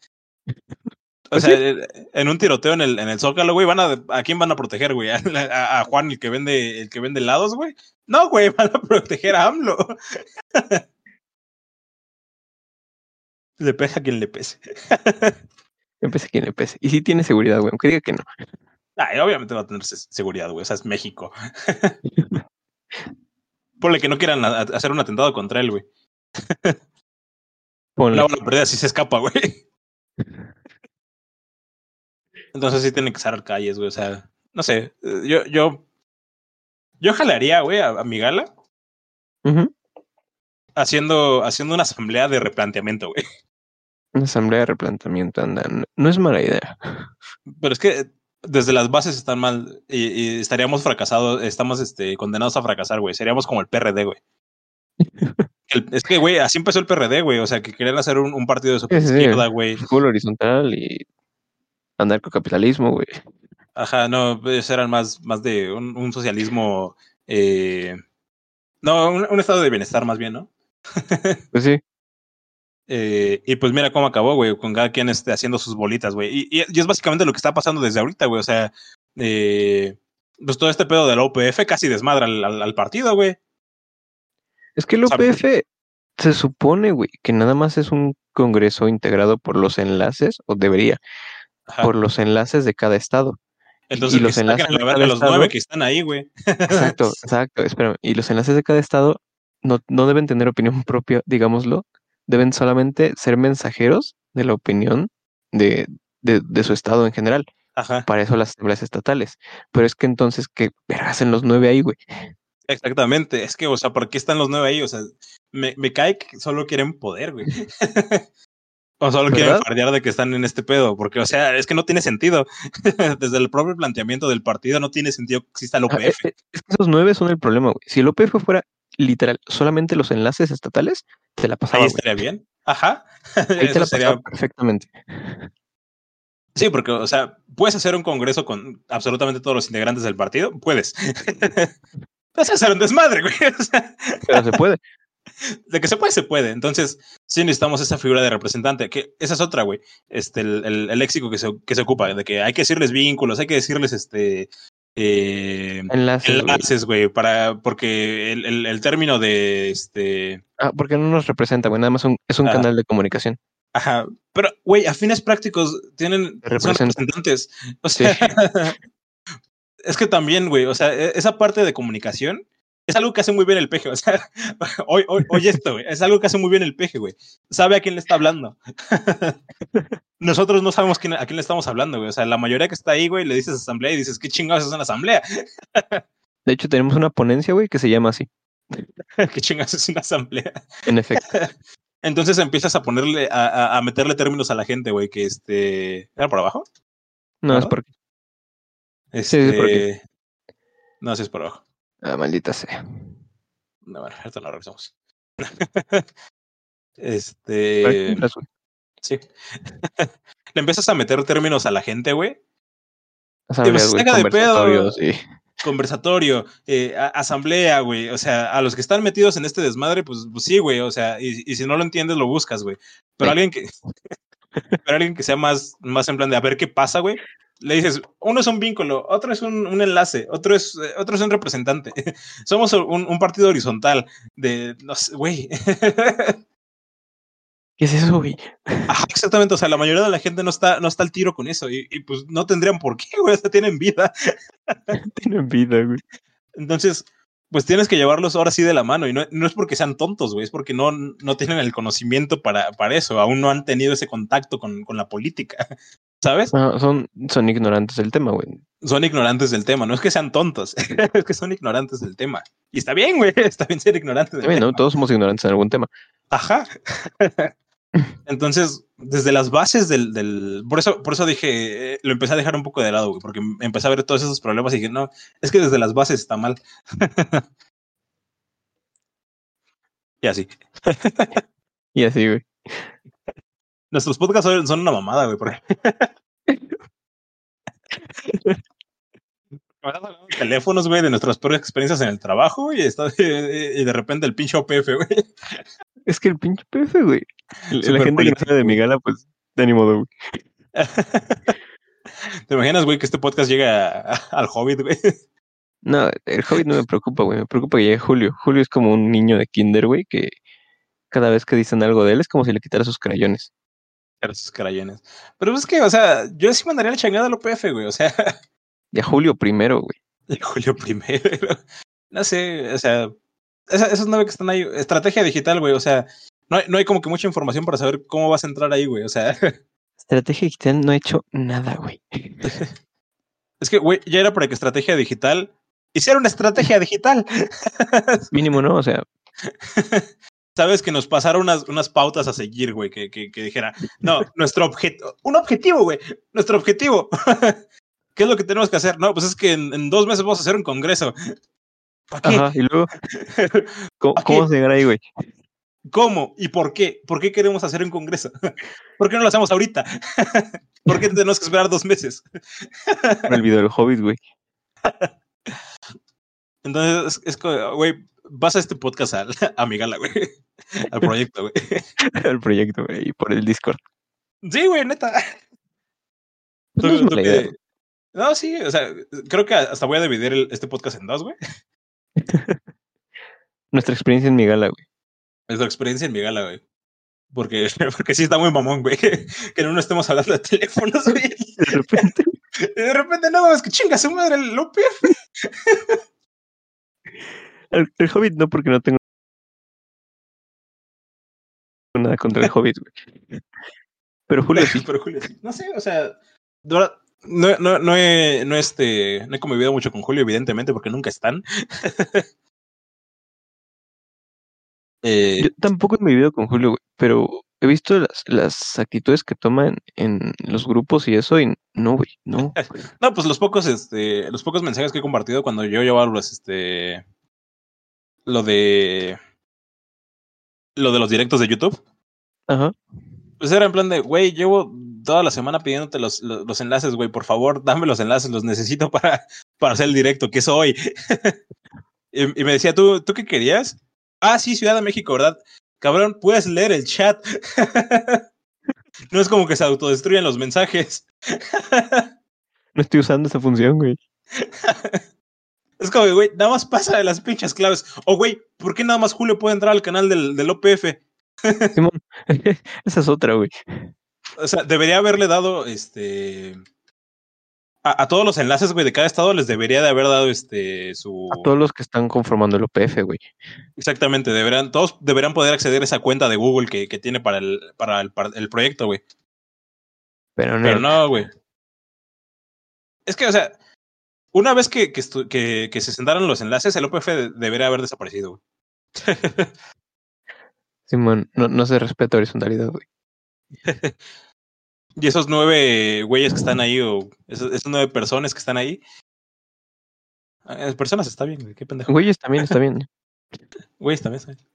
o pues sea, en un tiroteo en el, en el Zócalo, güey, van a, ¿a quién van a proteger, güey? [LAUGHS] ¿A, a, Juan, el que vende, el que vende helados, güey? No, güey, [LAUGHS] van a proteger a AMLO. le pesa a quien le pese. le pese a quien le pese. Y sí tiene seguridad, güey, aunque diga que no. Ay, obviamente va a tener seguridad, güey. O sea, es México. Ponle que no quieran hacer un atentado contra él, güey. La van a perder así se escapa, güey. Entonces sí tiene que estar calles, güey. O sea, no sé. Yo, yo, yo jalaría, güey, a, mi gala. haciendo, haciendo una asamblea de replanteamiento, güey. Una asamblea de replanteamiento, anda. No es mala idea. Pero es que desde las bases están mal y, estaríamos fracasados, estamos este, condenados a fracasar, güey. Seríamos como el PRD, güey. [LAUGHS] es que, güey, así empezó el PRD, güey. O sea, que querían hacer un, partido de su izquierda, güey. Fútbol horizontal y anarcocapitalismo, güey. Ajá, no, pues eran más, más de un, socialismo. Eh, no, un, estado de bienestar, más bien, ¿no? [LAUGHS] pues sí. Eh, y pues mira cómo acabó, güey, con cada quien este, haciendo sus bolitas, güey. Y, y, es básicamente lo que está pasando desde ahorita, güey. O sea, eh, pues todo este pedo de la OPF casi desmadra al, partido, güey. Es que el OPF se supone, güey, que nada más es un congreso integrado por los enlaces, o debería, por los enlaces de cada estado. Entonces, y los enlaces de, los nueve que están ahí, güey. Exacto, [LAUGHS] exacto, espérame. Y los enlaces de cada estado no, no deben tener opinión propia, digámoslo, deben solamente ser mensajeros de la opinión de, de, su estado en general. Ajá. Para eso las asambleas estatales. Pero es que entonces, ¿qué hacen los nueve ahí, güey? Exactamente. Es que, o sea, ¿por qué están los nueve ahí? O sea, me, me cae que solo quieren poder, güey. [LAUGHS] o solo quieren fardear de que están en este pedo. Porque, o sea, es que no tiene sentido. [LAUGHS] Desde el propio planteamiento del partido no tiene sentido que exista el OPF. es, que esos nueve son el problema, güey. Si el OPF fuera literal solamente los enlaces estatales, te la pasaba. Ahí estaría bien. Ajá. [LAUGHS] Ahí te la sería... perfectamente. Sí, porque, o sea, puedes hacer un congreso con absolutamente todos los integrantes del partido, puedes. [LAUGHS] puedes hacer un desmadre, güey. [LAUGHS] Pero se puede. De que se puede, se puede. Entonces, sí necesitamos esa figura de representante, que esa es otra, güey. Este, el, el, el léxico que se, que se ocupa, de que hay que decirles vínculos, hay que decirles este eh, enlaces, güey, para porque el, el, el, término de este. Ah, porque no nos representa, güey, nada más es un canal de comunicación. Ajá, pero, güey, a fines prácticos tienen representantes. O sea, [LAUGHS] es que también, güey, o sea, e, esa parte de comunicación es algo que hace muy bien el peje. O sea, [LAUGHS] oye, oye esto, güey, es algo que hace muy bien el peje, güey. Sabe a quién le está hablando. [LAUGHS] Nosotros no sabemos quién, a quién le estamos hablando, güey. O sea, la mayoría que está ahí, güey, le dices asamblea y dices, ¿qué chingados es una asamblea? [LAUGHS] De hecho, tenemos una ponencia, güey, que se llama así. ¿Qué chingados es una asamblea? En efecto. Entonces empiezas a ponerle, a, a meterle términos a la gente, güey, que este. ¿Era por abajo? No, es porque. Este... Sí, es porque. No, sí es por abajo. Ah, maldita sea. No, bueno, esto lo revisamos. [LAUGHS] este. Sí. [LAUGHS] Le empiezas a meter términos a la gente, güey. Asamblea, de pedo. Sí. Conversatorio, eh, asamblea, güey. O sea, a los que están metidos en este desmadre, pues, pues sí, güey. O sea, y, y, si no lo entiendes, lo buscas, güey. Pero alguien que. [LAUGHS] pero alguien que sea más, más en plan de a ver qué pasa, güey le dices, uno es un vínculo, otro es un, un enlace, otro es, eh, otro es un representante. [LAUGHS] Somos un, un, partido horizontal de, no sé, güey. [LAUGHS] ¿Qué es eso, güey? exactamente, o sea, la mayoría de la gente no está, no está al tiro con eso y, y pues no tendrían por qué, güey, o sea, tienen vida. [LAUGHS] tienen vida, güey. Entonces, pues tienes que llevarlos ahora sí de la mano y no, no es porque sean tontos, güey, es porque no, no tienen el conocimiento para, para eso, aún no han tenido ese contacto con, con la política. ¿Sabes? No, son, son ignorantes del tema, güey. Son ignorantes del tema, no es que sean tontos, [LAUGHS] es que son ignorantes del tema. Y está bien, güey, [LAUGHS] está bien ser ignorante del tema. Todos somos ignorantes en algún tema. Ajá. [LAUGHS] Entonces, desde las bases del, del- por eso, por eso dije, eh, lo empecé a dejar un poco de lado, güey, porque em- empecé a ver todos esos problemas y dije, no, es que desde las bases está mal. y así. Y así, güey. Nuestros podcasts son, son una mamada, güey, porque [LAUGHS] teléfonos, güey, de nuestras peores experiencias en el trabajo y, está, y de repente el pinche OPF, güey. Es que el pinche PF, güey. La- gente que no de mi gala, pues, de ánimo, güey. [LAUGHS] ¿Te imaginas, güey, que este podcast llegue a- a- al Hobbit, güey? No, el Hobbit no me preocupa, güey. Me preocupa que llegue Julio. Julio es como un niño de kinder, güey, que cada vez que dicen algo de él es como si le quitara sus crayones. Pero esos crayones. Pero es que, o sea, yo sí mandaría la chingada al OPF, güey. O sea, a Julio primero, güey. de Julio primero. [LAUGHS] No sé, o sea, esa- esas nueve que están ahí, estrategia digital, güey. O sea, no hay, no hay como que mucha información para saber cómo vas a entrar ahí, güey. O sea, [LAUGHS] Estrategia digital no ha hecho nada, güey. es que, güey, ya era para que estrategia digital hiciera una estrategia digital. Mínimo, ¿no? O sea, [LAUGHS] Sabes que nos pasaron unas, unas pautas a seguir, güey, que, que, que dijera, no, nuestro objetivo, un objetivo, güey, nuestro objetivo. [LAUGHS] ¿Qué es lo que tenemos que hacer? No, pues es que en, en dos meses vamos a hacer un congreso. ¿Para qué? ajá. Y luego, [LAUGHS] ¿cómo, ¿Pa' cómo qué? vas a llegar ahí, güey? ¿Cómo y por qué? ¿Por qué queremos hacer un congreso? [LAUGHS] ¿Por qué no lo hacemos ahorita? ¿Por qué tenemos que esperar dos meses? Con el video del Hobbit, güey. Entonces, es, como, güey, vas a este podcast al, [LAUGHS] a mi gala, güey, [LAUGHS] al proyecto, güey. [LAUGHS] El proyecto, güey. Y por el Discord. Sí, güey, neta. Pues no Tú- tú que-. No, sí, o sea, creo que hasta voy a dividir el- este podcast en dos, güey. Nuestra experiencia en mi gala, güey. Es la experiencia en mi gala, güey. Porque, porque sí está muy mamón, güey. Que en uno estemos hablando de teléfonos, güey. De repente, de repente, no, es que chinga su madre el López. El, el Hobbit no, porque no tengo nada contra el [LAUGHS] Hobbit, güey. Pero Julio sí. Pero Julio, sí. no sé, o sea, no, no, no, he, no, este, no he convivido mucho con Julio, evidentemente, porque nunca están. [LAUGHS] Eh, Yo tampoco he vivido con Julio, güey, pero he visto las, las actitudes que toman en los grupos y eso, y no, güey, no. [LAUGHS] no, pues los pocos, este, los pocos mensajes que he compartido cuando yo llevaba los, este, lo de, lo de los directos de YouTube, Ajá. pues era en plan de, güey, llevo toda la semana pidiéndote los, los, los enlaces, güey, por favor, dame los enlaces, los necesito para, para hacer el directo, que es hoy. [LAUGHS] y, y me decía, ¿tú, ¿tú qué querías? Ah, sí, Ciudad de México, ¿verdad? Cabrón, puedes leer el chat. [LAUGHS] no es como que se autodestruyan los mensajes. [LAUGHS] No estoy usando esa función, güey. Es como, güey, nada más pasa de las pinches claves. O, güey, ¿por qué nada más Julio puede entrar al canal del, del OPF? [LAUGHS] Simón, [LAUGHS] esa es otra, güey. O sea, debería haberle dado, este... A, a todos los enlaces, güey, de cada estado les debería de haber dado, este, su... A todos los que están conformando el OPF, güey. Exactamente, deberán, todos deberán poder acceder a esa cuenta de Google que, que tiene para el, para el, para el proyecto, güey. Pero no. Pero no, güey. Es que, o sea, una vez que, que, estu- que, que se sentaron los enlaces, el OPF de- debería haber desaparecido, güey. [LAUGHS] Simón, no, no se respeta horizontalidad, güey. [LAUGHS] y esos nueve güeyes que están ahí, o esos, esas nueve personas que están ahí. eh, Personas está bien, güey, qué pendejo. Güeyes también está bien. [LAUGHS] Güeyes también está bien.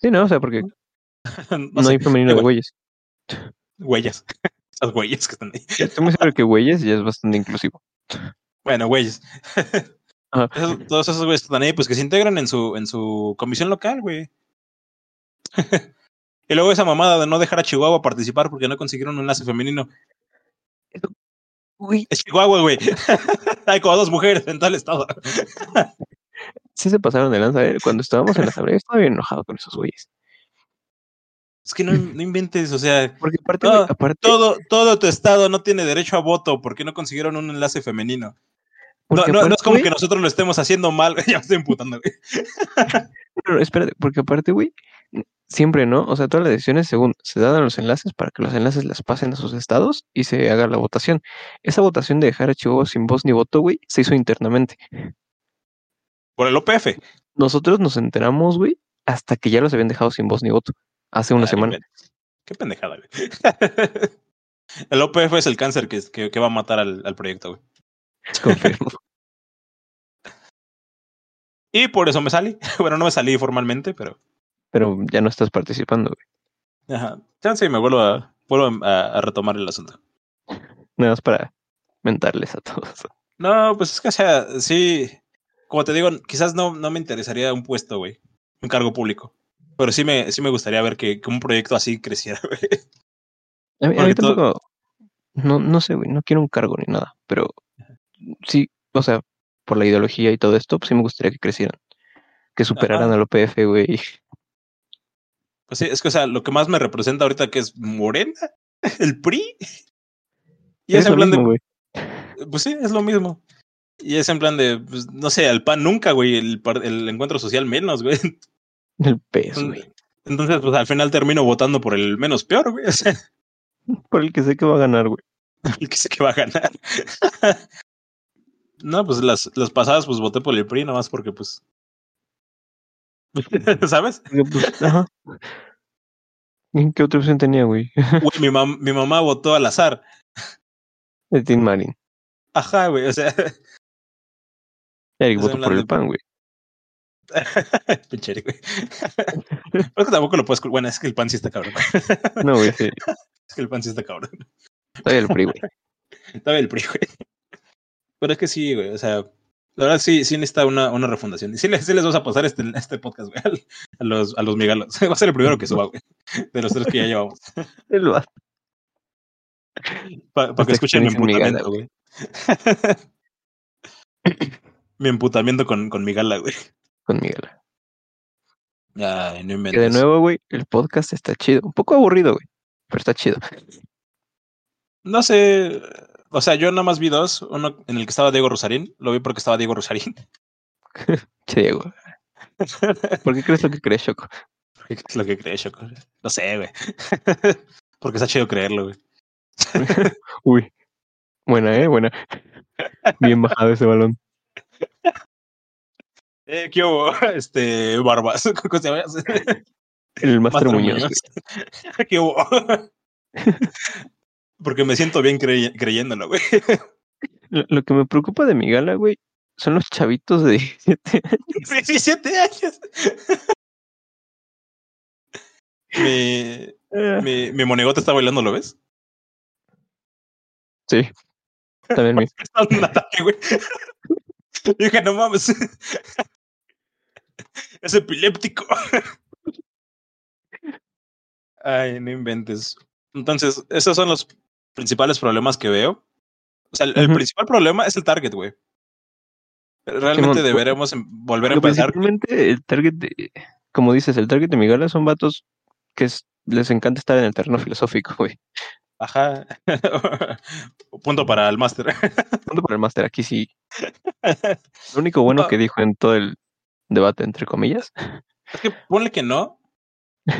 Sí, no, o sea, porque no, no, sé, hay femenino de güeyes. Güeyes. Esas güeyes que están ahí. Estoy muy seguro que güeyes ya es bastante inclusivo. Bueno, güeyes. [LAUGHS] Esos- todos esos güeyes están ahí, pues que se integran en su, en su comisión local, güey. [LAUGHS] y luego esa mamada de no dejar a Chihuahua participar porque no consiguieron un enlace femenino. Es Chihuahua, güey. [LAUGHS] Hay como dos mujeres en tal estado. sí se pasaron de lanza. ¿eh? Cuando estábamos en la asamblea, estaba bien enojado con esos güeyes. Es que no, no inventes, o sea, Porque aparte, aparte, todo, todo tu estado no tiene derecho a voto porque no consiguieron un enlace femenino. No, no, no es como que nosotros lo estemos haciendo mal. [LAUGHS] ya me estoy imputando, no, espérate, porque aparte, güey, siempre, ¿no? O sea, todas las decisiones según se dan los enlaces para que los enlaces las pasen a sus estados y se haga la votación. Esa votación de dejar archivos sin voz ni voto, güey, se hizo internamente. Por el OPF. Nosotros nos enteramos, güey, hasta que ya los habían dejado sin voz ni voto. Hace una Ah, semana. Qué pendejada, güey. [LAUGHS] el OPF es el cáncer que, que, que va a matar al, al proyecto, güey. [LAUGHS] Confirmo. Y por eso me salí. [LAUGHS] Bueno, no me salí formalmente, pero. Pero ya no estás participando, güey. Ajá. Chance y me vuelvo a, vuelvo a, a retomar el asunto. Nada más para mentarles a todos. No, pues es que, o sea, sí. Como te digo, quizás no, no me interesaría un puesto, güey. Un cargo público. Pero sí me, sí me gustaría ver que, que un proyecto así creciera, [LAUGHS] güey. A mí, a todo- tampoco. No, no sé, güey. No quiero un cargo ni nada. Pero sí, o sea, por la ideología y todo esto, pues sí me gustaría que crecieran. Que superaran Ajá. al OPF, güey. Pues sí, es que, o sea, lo que más me representa ahorita que es Morena, [LAUGHS] el PRI. Y es, en plan mismo, de. Pues sí, es lo mismo. Y es en plan de, pues, no sé, al PAN nunca, güey. El, encuentro social menos, güey. [LAUGHS] El peso, güey. Entonces, pues al final termino votando por el menos peor, güey. O sea, [LAUGHS] Por el que sé que va a ganar, güey. el que sé que va a ganar. No, pues las, las pasadas, pues voté por el PRI, nada más porque, pues. [LAUGHS] ¿Sabes? Pues, ajá. ¿Y ¿Qué otra opción tenía, güey? [LAUGHS] Güey, mi, mam- mi mamá votó al azar. El Team Marin. Ajá, güey. O sea, Eric votó por el de- pan, güey. [LAUGHS] pinche Eric, güey. Pero es que tampoco lo puedes. Bueno, es que el pan sí está cabrón. No, güey, sí. Es que el pan sí está cabrón. Todavía el PRI, güey. Estaba el PRI, güey. Pero es que sí, güey. O sea, la verdad sí, sí necesita una, una refundación. Y sí les, sí les vamos a pasar este, este podcast, güey, a los, a los migalos. [LAUGHS] Va a ser el primero que suba, güey. De los tres que ya llevamos. [LAUGHS] El vato. Para que escuchen mi emputamiento, güey. [LAUGHS] mi emputamiento con, con mi gala, güey. Con Miguel. Ay, no Que inventes. de nuevo, güey, el podcast está chido. Un poco aburrido, güey. Pero está chido. No sé. O sea, yo nada más vi dos. Uno en el que estaba Diego Rosarín. Lo vi porque estaba Diego Rosarín. [LAUGHS] Che, Diego. ¿Por qué crees lo que crees, Choco? ¿Qué es lo que crees, Choco? No sé, güey. [LAUGHS] porque está chido creerlo, güey. [LAUGHS] Uy. Buena, eh, buena. Bien bajado ese balón. Eh, ¿qué hubo? Este, Barbas. ¿Cómo se llama? El Master, Master Muñoz. Muñoz. ¿Qué hubo? Porque me siento bien crey- creyéndolo, güey. [LAUGHS] Lo, lo que me preocupa de mi gala, güey, son los chavitos de 17 años. [LAUGHS] 17 años. mi, mi, mi monigote está bailando, ¿lo ves? Sí. También mi. [LAUGHS] Está en un ataque, güey. Dije, no mames. Es epiléptico. Ay, no inventes. Entonces, esos son los principales problemas que veo. O sea, el, principal problema es el target, güey. Realmente Simón, deberemos em- volver a empezar. principalmente el target de, como dices, el target de mi gala son vatos que es- les encanta estar en el terreno filosófico, [LAUGHS] güey. Ajá. Punto para el máster. Punto para el máster, aquí sí. [LAUGHS] Lo único bueno No. que dijo en todo el debate, entre comillas, Es que ponle que no.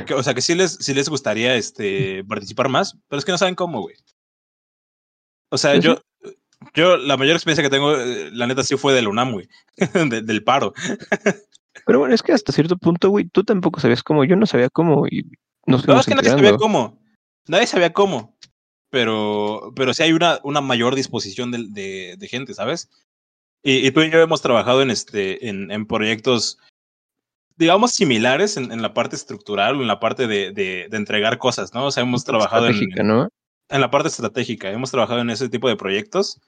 Que, o sea, que sí les, sí les gustaría este, participar más, pero es que no saben cómo, güey. O sea, yo, yo, la mayor experiencia que tengo, eh, la neta, sí fue del UNAM, güey. [LAUGHS] De- del paro. [LAUGHS] Pero bueno, es que hasta cierto punto, güey, tú tampoco sabías cómo, yo no sabía cómo y nos No, es que nadie sabía cómo. Nadie sabía cómo. Pero, pero sí hay una, una mayor disposición de, de, de gente, ¿sabes? Y, y tú y yo hemos trabajado en, este, en, en proyectos, digamos, similares en, en la parte estructural o en la parte de, de, de entregar cosas, ¿no? O sea, hemos trabajado en, ¿no? En la parte estratégica. Hemos trabajado en ese tipo de proyectos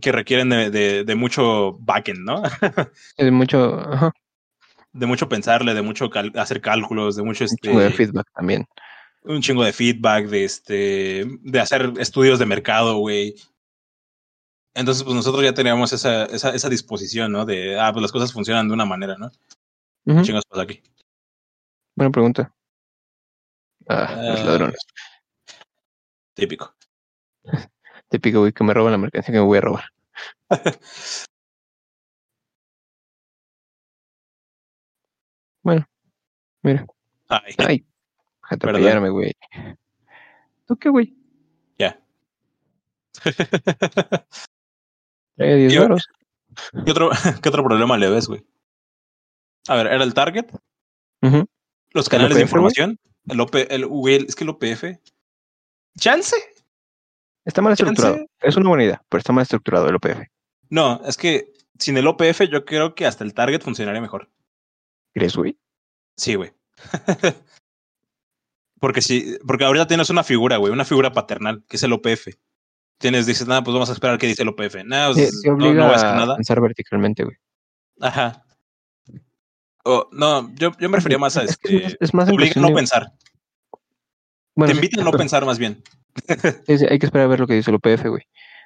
que requieren de, de, de mucho backend, ¿no? [LAUGHS] Es mucho, ajá, De mucho pensarle, de mucho cal- hacer cálculos, de mucho un este, chingo de feedback también. un chingo de feedback, de este, de hacer estudios de mercado, güey. Entonces, pues nosotros ya teníamos esa, esa, esa disposición, ¿no? De, ah, pues las cosas funcionan de una manera, ¿no? Ujú, Chingos pasa aquí. Buena pregunta. Ah, los Ah. ladrones. Típico. [LAUGHS] Típico, güey, que me roban la mercancía que me voy a robar. [LAUGHS] Mira, Ay, ay, apoyarme, güey. ¿Tú qué, güey? Ya. Trae 10 Yo- varos. ¿Qué otro, [LAUGHS] ¿Qué otro problema le ves, güey? A ver, era el target, los ¿El canales de información, el OP, el, güey, es que el OPF. ¿Chance? Está mal Chance. estructurado. Es una buena idea, pero está mal estructurado el OPF. No, es que sin el OPF yo creo que hasta el target funcionaría mejor. ¿Crees, güey? Sí, güey. [LAUGHS] porque si, porque ahorita tienes una figura, güey, una figura paternal, que es el OPF. Tienes, dices, nada, pues vamos a esperar qué dice el OPF. Nada, Te, pues, te no, obliga no voy a nada. pensar verticalmente, güey. Ajá. O, no, yo, yo me refería más a Es que es este. más- es obliga a no de- pensar. Bueno, te sí, invita a no pero- pensar más bien. [LAUGHS] hay que esperar a ver lo que dice el OPF, güey.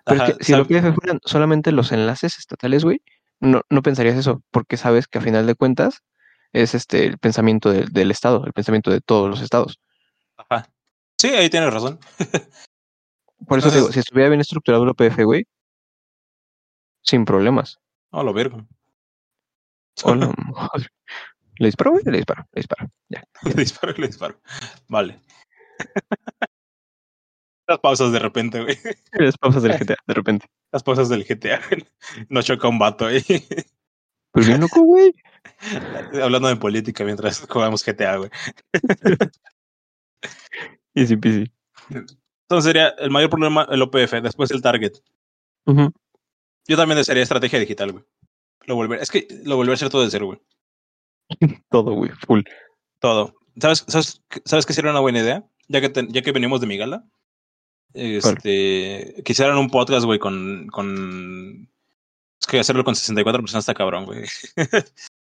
Pero Ajá, es que si el OPF fueran solamente los enlaces estatales, güey, no, no pensarías eso, porque sabes que a final de cuentas es este el pensamiento del- del Estado, el pensamiento de todos los estados. Ajá. Sí, ahí tienes razón. [LAUGHS] Por eso te digo, si estuviera bien estructurado el OPF, güey, sin problemas. No, lo vergo. Hola, [LAUGHS] madre. ¿Le disparo, güey? Le disparo, le disparo. Ya. le disparo, le disparo. Vale. Las pausas de repente, güey. Las pausas del GTA, de repente. Las pausas del GTA. No choca un vato ahí. Pues bien loco, güey. [LAUGHS] Hablando de política mientras jugamos GTA, güey. [LAUGHS] Easy peasy. Entonces sería el mayor problema el OPF, después el target. Yo también desearía estrategia digital, güey. Lo volver, es que lo volver a hacer todo de cero, güey. [LAUGHS] Todo, güey, full. Todo. ¿Sabes, sabes, ¿Sabes qué sería una buena idea? Ya que, ya que venimos de mi gala. Este, quisieran un podcast, güey, con, con... Es que hacerlo con 64 personas está cabrón, güey. [LAUGHS]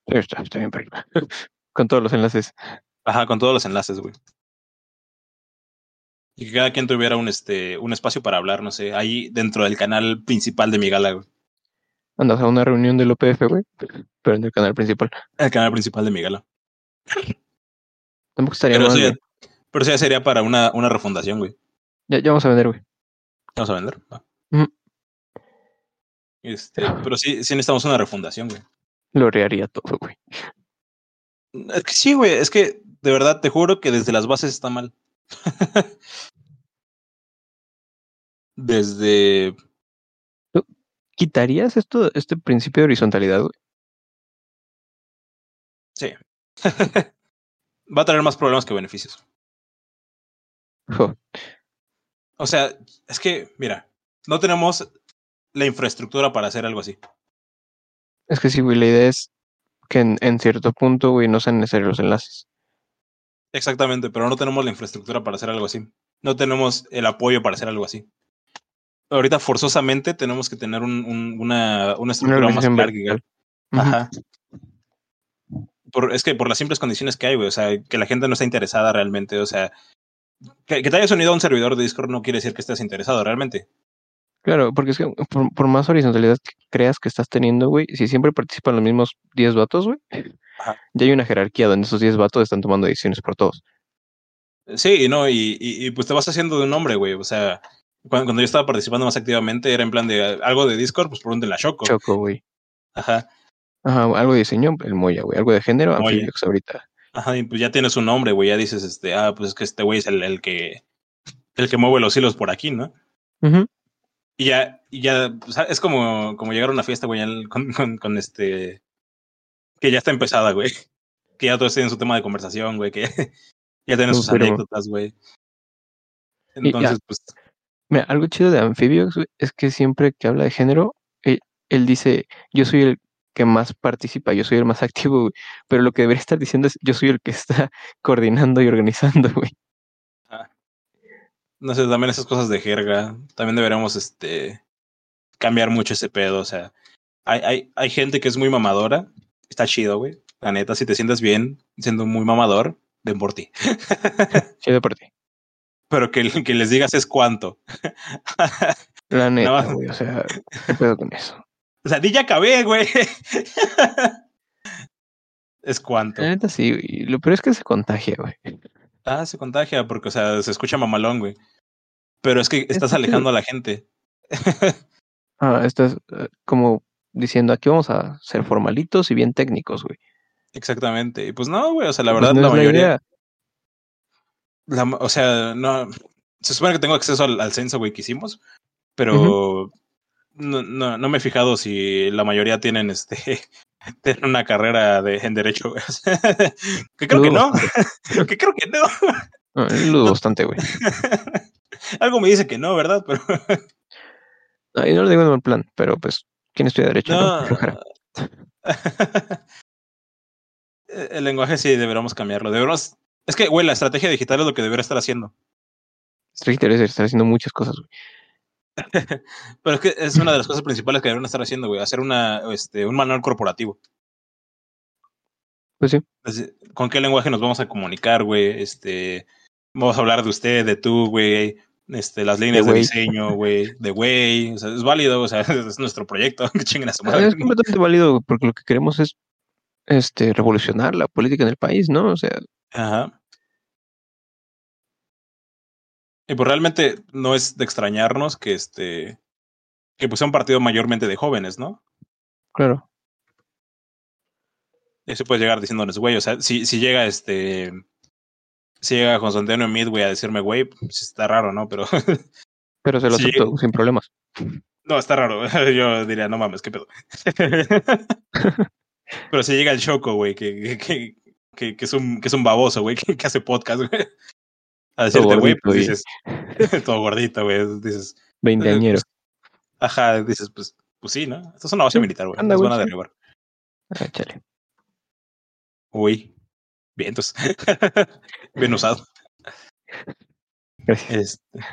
Está, bien, [LAUGHS] Con todos los enlaces. Ajá, con todos los enlaces, güey. Y que cada quien tuviera un, este, un espacio para hablar, no sé, ahí dentro del canal principal de mi gala, güey. Andas a una reunión del OPF, güey, pero en el canal principal. El canal principal de mi gala. Tampoco estaría Pero mal, eso, ya, güey. Pero ya sería para una, una refundación, güey. Ya, ya vamos a vender, güey. Vamos a vender. Este, pero sí, sí necesitamos una refundación, güey. Lo rearía todo, güey. Es que sí, güey. Es que de verdad te juro que desde las bases está mal. [LAUGHS] desde. ¿Quitarías esto, este principio de horizontalidad, güey? Sí. [LAUGHS] Va a traer más problemas que beneficios. O sea, es que, mira, no tenemos la infraestructura para hacer algo así. Es que sí, güey, la idea es que en, en cierto punto, güey, no sean necesarios los enlaces. Exactamente, pero no tenemos la infraestructura para hacer algo así. No tenemos el apoyo para hacer algo así. Ahorita forzosamente tenemos que tener un, un- una, una estructura más vertical. Ujú. Ajá. Por, es que por las simples condiciones que hay, güey. O sea, que la gente no está interesada realmente. O sea, que, que te hayas unido a un servidor de Discord no quiere decir que estés interesado realmente. Claro, porque es que por, por más horizontalidad que creas que estás teniendo, güey, si siempre participan los mismos 10 vatos, güey, ya hay una jerarquía donde esos 10 vatos están tomando decisiones por todos. Sí, no, y, y, y, pues te vas haciendo de un hombre, güey. O sea, cuando, cuando yo estaba participando más activamente, era en plan de algo de Discord, pues por donde la choco. Choco, güey. Ajá. Ajá, algo de diseño, el Moya, güey. Algo de género. Amphibiox ahorita. Ajá, y pues ya tienes un nombre, güey. Ya dices, este, ah, pues es que este güey es el, el que el que mueve los hilos por aquí, ¿no? Ujú. Y ya, y ya, pues, es como, como llegar a una fiesta, güey, con, con, con este. Que ya está empezada, güey. [LAUGHS] Que ya todos tienen su tema de conversación, güey. Que [LAUGHS] ya tienen sus Confirmo. anécdotas, güey. Ya. Entonces, pues. Mira, algo chido de Amphibiox, güey, es que siempre que habla de género, él, él dice, yo soy el que más participa, yo soy el más [LAUGHS] activo, güey. Pero lo que debería estar diciendo es, yo soy el que está [LAUGHS] coordinando y organizando, güey. No sé, también esas cosas de jerga. También deberíamos, este. Cambiar mucho ese pedo. O sea, hay, hay, hay gente que es muy mamadora. Está chido, güey. La neta, si te sientes bien siendo muy mamador, ven por ti. [LAUGHS] Chido por ti. Pero que, que les digas es cuánto. La neta, güey, o sea, ¿qué pedo con eso? O sea, di ya acabé, güey. [LAUGHS] es cuánto. La neta sí, güey. Lo peor es que se contagia, güey. Ah, se contagia porque, o sea, se escucha mamalón, güey. Pero es que estás Está alejando a la gente. [LAUGHS] Ah, estás eh, como diciendo, aquí vamos a ser formalitos y bien técnicos, güey. Exactamente. Y pues no, güey. O sea, la Pues verdad, no la mayoría. la, o sea, no, se supone que tengo acceso al, al censo, güey, que hicimos, pero no, no, no me he fijado si la mayoría tienen este [LAUGHS] tienen una carrera de, en derecho, güey. [LAUGHS] que creo que no, [LAUGHS] que creo que no. No, lo dudo bastante, güey. Algo me dice que no, ¿verdad? Pero Ay, no lo digo en mal plan, pero pues, ¿quién estudia derecho? No. no? Flojera. El lenguaje sí deberíamos cambiarlo. Deberíamos... Es que, güey, la estrategia digital es lo que debería estar haciendo. Estoy debe estar haciendo muchas cosas, güey. [LAUGHS] Pero es que es una de las cosas principales que deberían estar haciendo, güey. Hacer una, este, un manual corporativo. Pues sí. Así, ¿Con qué lenguaje nos vamos a comunicar, güey? Este, vamos a hablar de usted, de tú, güey. Este, las líneas de, diseño, güey. De güey. O sea, es válido, o sea, [LAUGHS] es nuestro proyecto. [LAUGHS] que chinguen a su madre. Es completamente válido, porque lo que queremos es este, revolucionar la política en el país, ¿no? O sea, Ajá. Y pues realmente no es de extrañarnos que este que pues sea un partido mayormente de jóvenes, ¿no? claro. Eso puede llegar diciéndoles, güey, o sea, si, si llega este si llega José Antonio Mid, güey, a decirme, güey, pues está raro, ¿no? Pero [LAUGHS] Pero se lo Sí. acepto sin problemas. no, está raro. [LAUGHS] Yo diría, no mames, qué pedo. [LAUGHS] Pero si llega el Choco, güey, que, que, que, que es un que es un baboso, güey, que, que hace podcast, güey. A decirte, güey, pues dices, [LAUGHS] todo gordito, güey, dices, Veinteañero. Ajá, dices, pues, pues sí, ¿no? Esto es una base militar, güey. anda, Es güey, buena de sí. rigor. Ah, chale. Uy. Bien, entonces. [LAUGHS] Bien usado. Gracias. Este.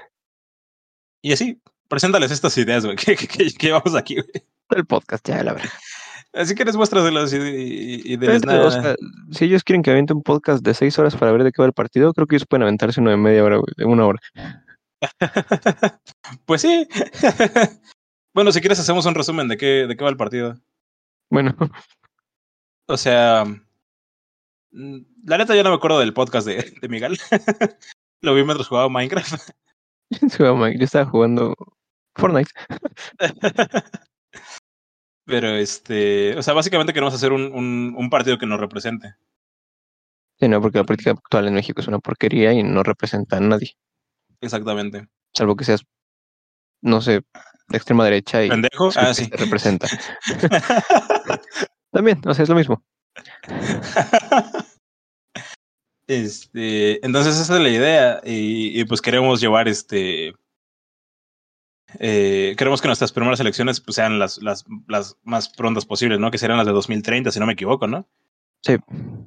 Y así, preséntales estas ideas, güey. [LAUGHS] Que, que, que- que vamos aquí, güey. El podcast, ya, la verdad. Así que y, y diles Pero, nada. o sea, si ellos quieren que aviente un podcast de seis horas para ver de qué va el partido, creo que ellos pueden aventarse uno de media hora, güey, de una hora. [LAUGHS] pues sí. [LAUGHS] bueno, si quieres hacemos un resumen de qué, de qué va el partido. Bueno, O sea, mm, la neta yo no me acuerdo del podcast de, de Miguel. [LAUGHS] Lo vi mientras jugaba Minecraft. yo estaba jugando Fortnite. Pero este, o sea, básicamente queremos hacer un, un, un partido que nos represente. Sí, no, porque la política actual en México es una porquería y no representa a nadie. Exactamente. Salvo que seas, no sé, de extrema derecha y ¿Pendejo? Ah, sí. te representa. [LAUGHS] También, o sea, es lo mismo. [LAUGHS] este, entonces esa es la idea. Y, y pues queremos llevar este. Eh, queremos que nuestras primeras elecciones pues, sean las, las, las más prontas posibles, ¿no? Que serán las de 2030, si no me equivoco, ¿no? Sí,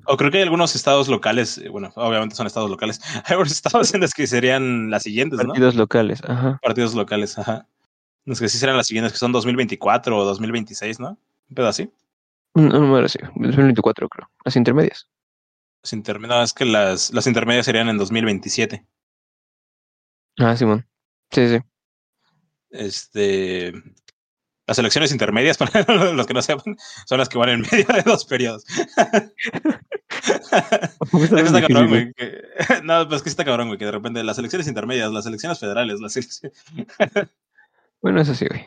O creo que hay algunos estados locales, eh, bueno, obviamente son estados locales. [LAUGHS] Hay algunos estados en los que serían las siguientes, ¿no? partidos locales, ajá. Partidos locales, ajá. Los que sí serán las siguientes, que son 2024 o 2026, ¿no? Un pedo así. No, no me sí, 2024 creo. Las intermedias. Las interme- no, es que las, las intermedias serían en 2027. Ah, Simón. Sí, sí. Este. Las elecciones intermedias, [LAUGHS] para los que no sepan, son las que van en [LAUGHS] medio de dos periodos. Es que está cabrón, güey. que- No, pues que está cabrón, güey, que de repente las elecciones intermedias, las elecciones federales, las elecciones. Bueno, eso sí, güey.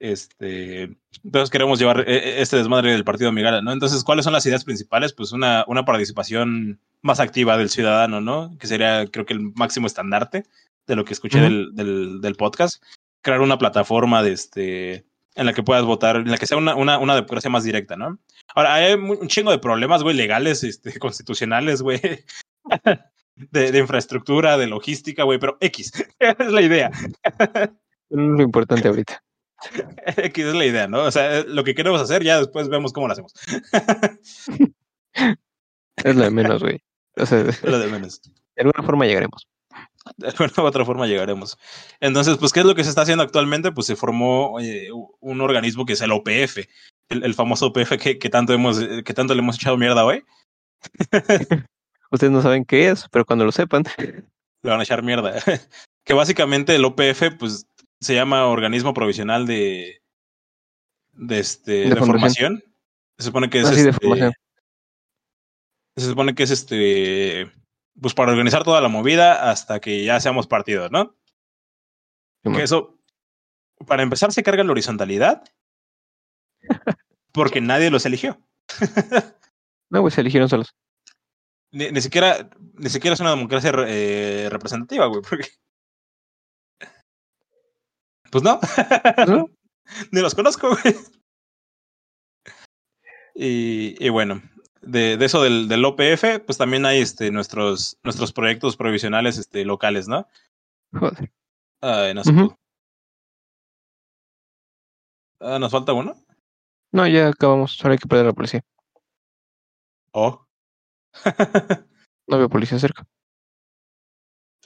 Este, entonces queremos llevar eh, eh, este desmadre del partido Migala, ¿no? Entonces, ¿cuáles son las ideas principales? Pues una, una participación más activa del ciudadano, ¿no? Que sería, creo que el máximo estandarte de lo que escuché del, del, del podcast. Crear una plataforma de este, en la que puedas votar, en la que sea una, una, una democracia más directa, ¿no? Ahora, hay un chingo de problemas, güey, legales, este, [LAUGHS] constitucionales, güey. [LAUGHS] De, de infraestructura, de logística, güey, pero X, [LAUGHS] es la idea. Lo importante ahorita. [LAUGHS] X es la idea, ¿no? O sea, lo que queremos hacer, ya después vemos cómo lo hacemos. [LAUGHS] Es lo de menos, güey. O sea, de [LAUGHS] Es lo de menos. alguna forma llegaremos. De alguna u otra forma llegaremos. Entonces, pues, ¿qué es lo que se está haciendo actualmente? Pues se formó eh, un organismo que es el OPF, el, el famoso OPF que, que tanto hemos, eh, que tanto le hemos echado mierda hoy. Ustedes no saben qué es, pero cuando lo sepan, Le van a echar mierda. que básicamente el OPF, pues, se llama Organismo Provisional de, de, este, De de, formación. Se supone que es Ah, sí, este, se supone que es este pues para organizar toda la movida hasta que ya seamos partidos, ¿no? Que eso, para empezar, se carga la horizontalidad porque nadie los eligió. [LAUGHS] no, güey, se eligieron solos. Ni, ni siquiera, ni siquiera es una democracia eh, representativa, güey, porque. Pues no. ¿No? [LAUGHS] ni los conozco, güey. Y, y bueno, de, de eso del, del, OPF, pues también hay este, nuestros, nuestros proyectos provisionales este, locales, ¿no? Joder. Ay, no se Ujú. pudo. Ah, ¿Nos falta uno? No, ya acabamos. Ahora hay que perder a la policía. Oh. [LAUGHS] No veo policía cerca.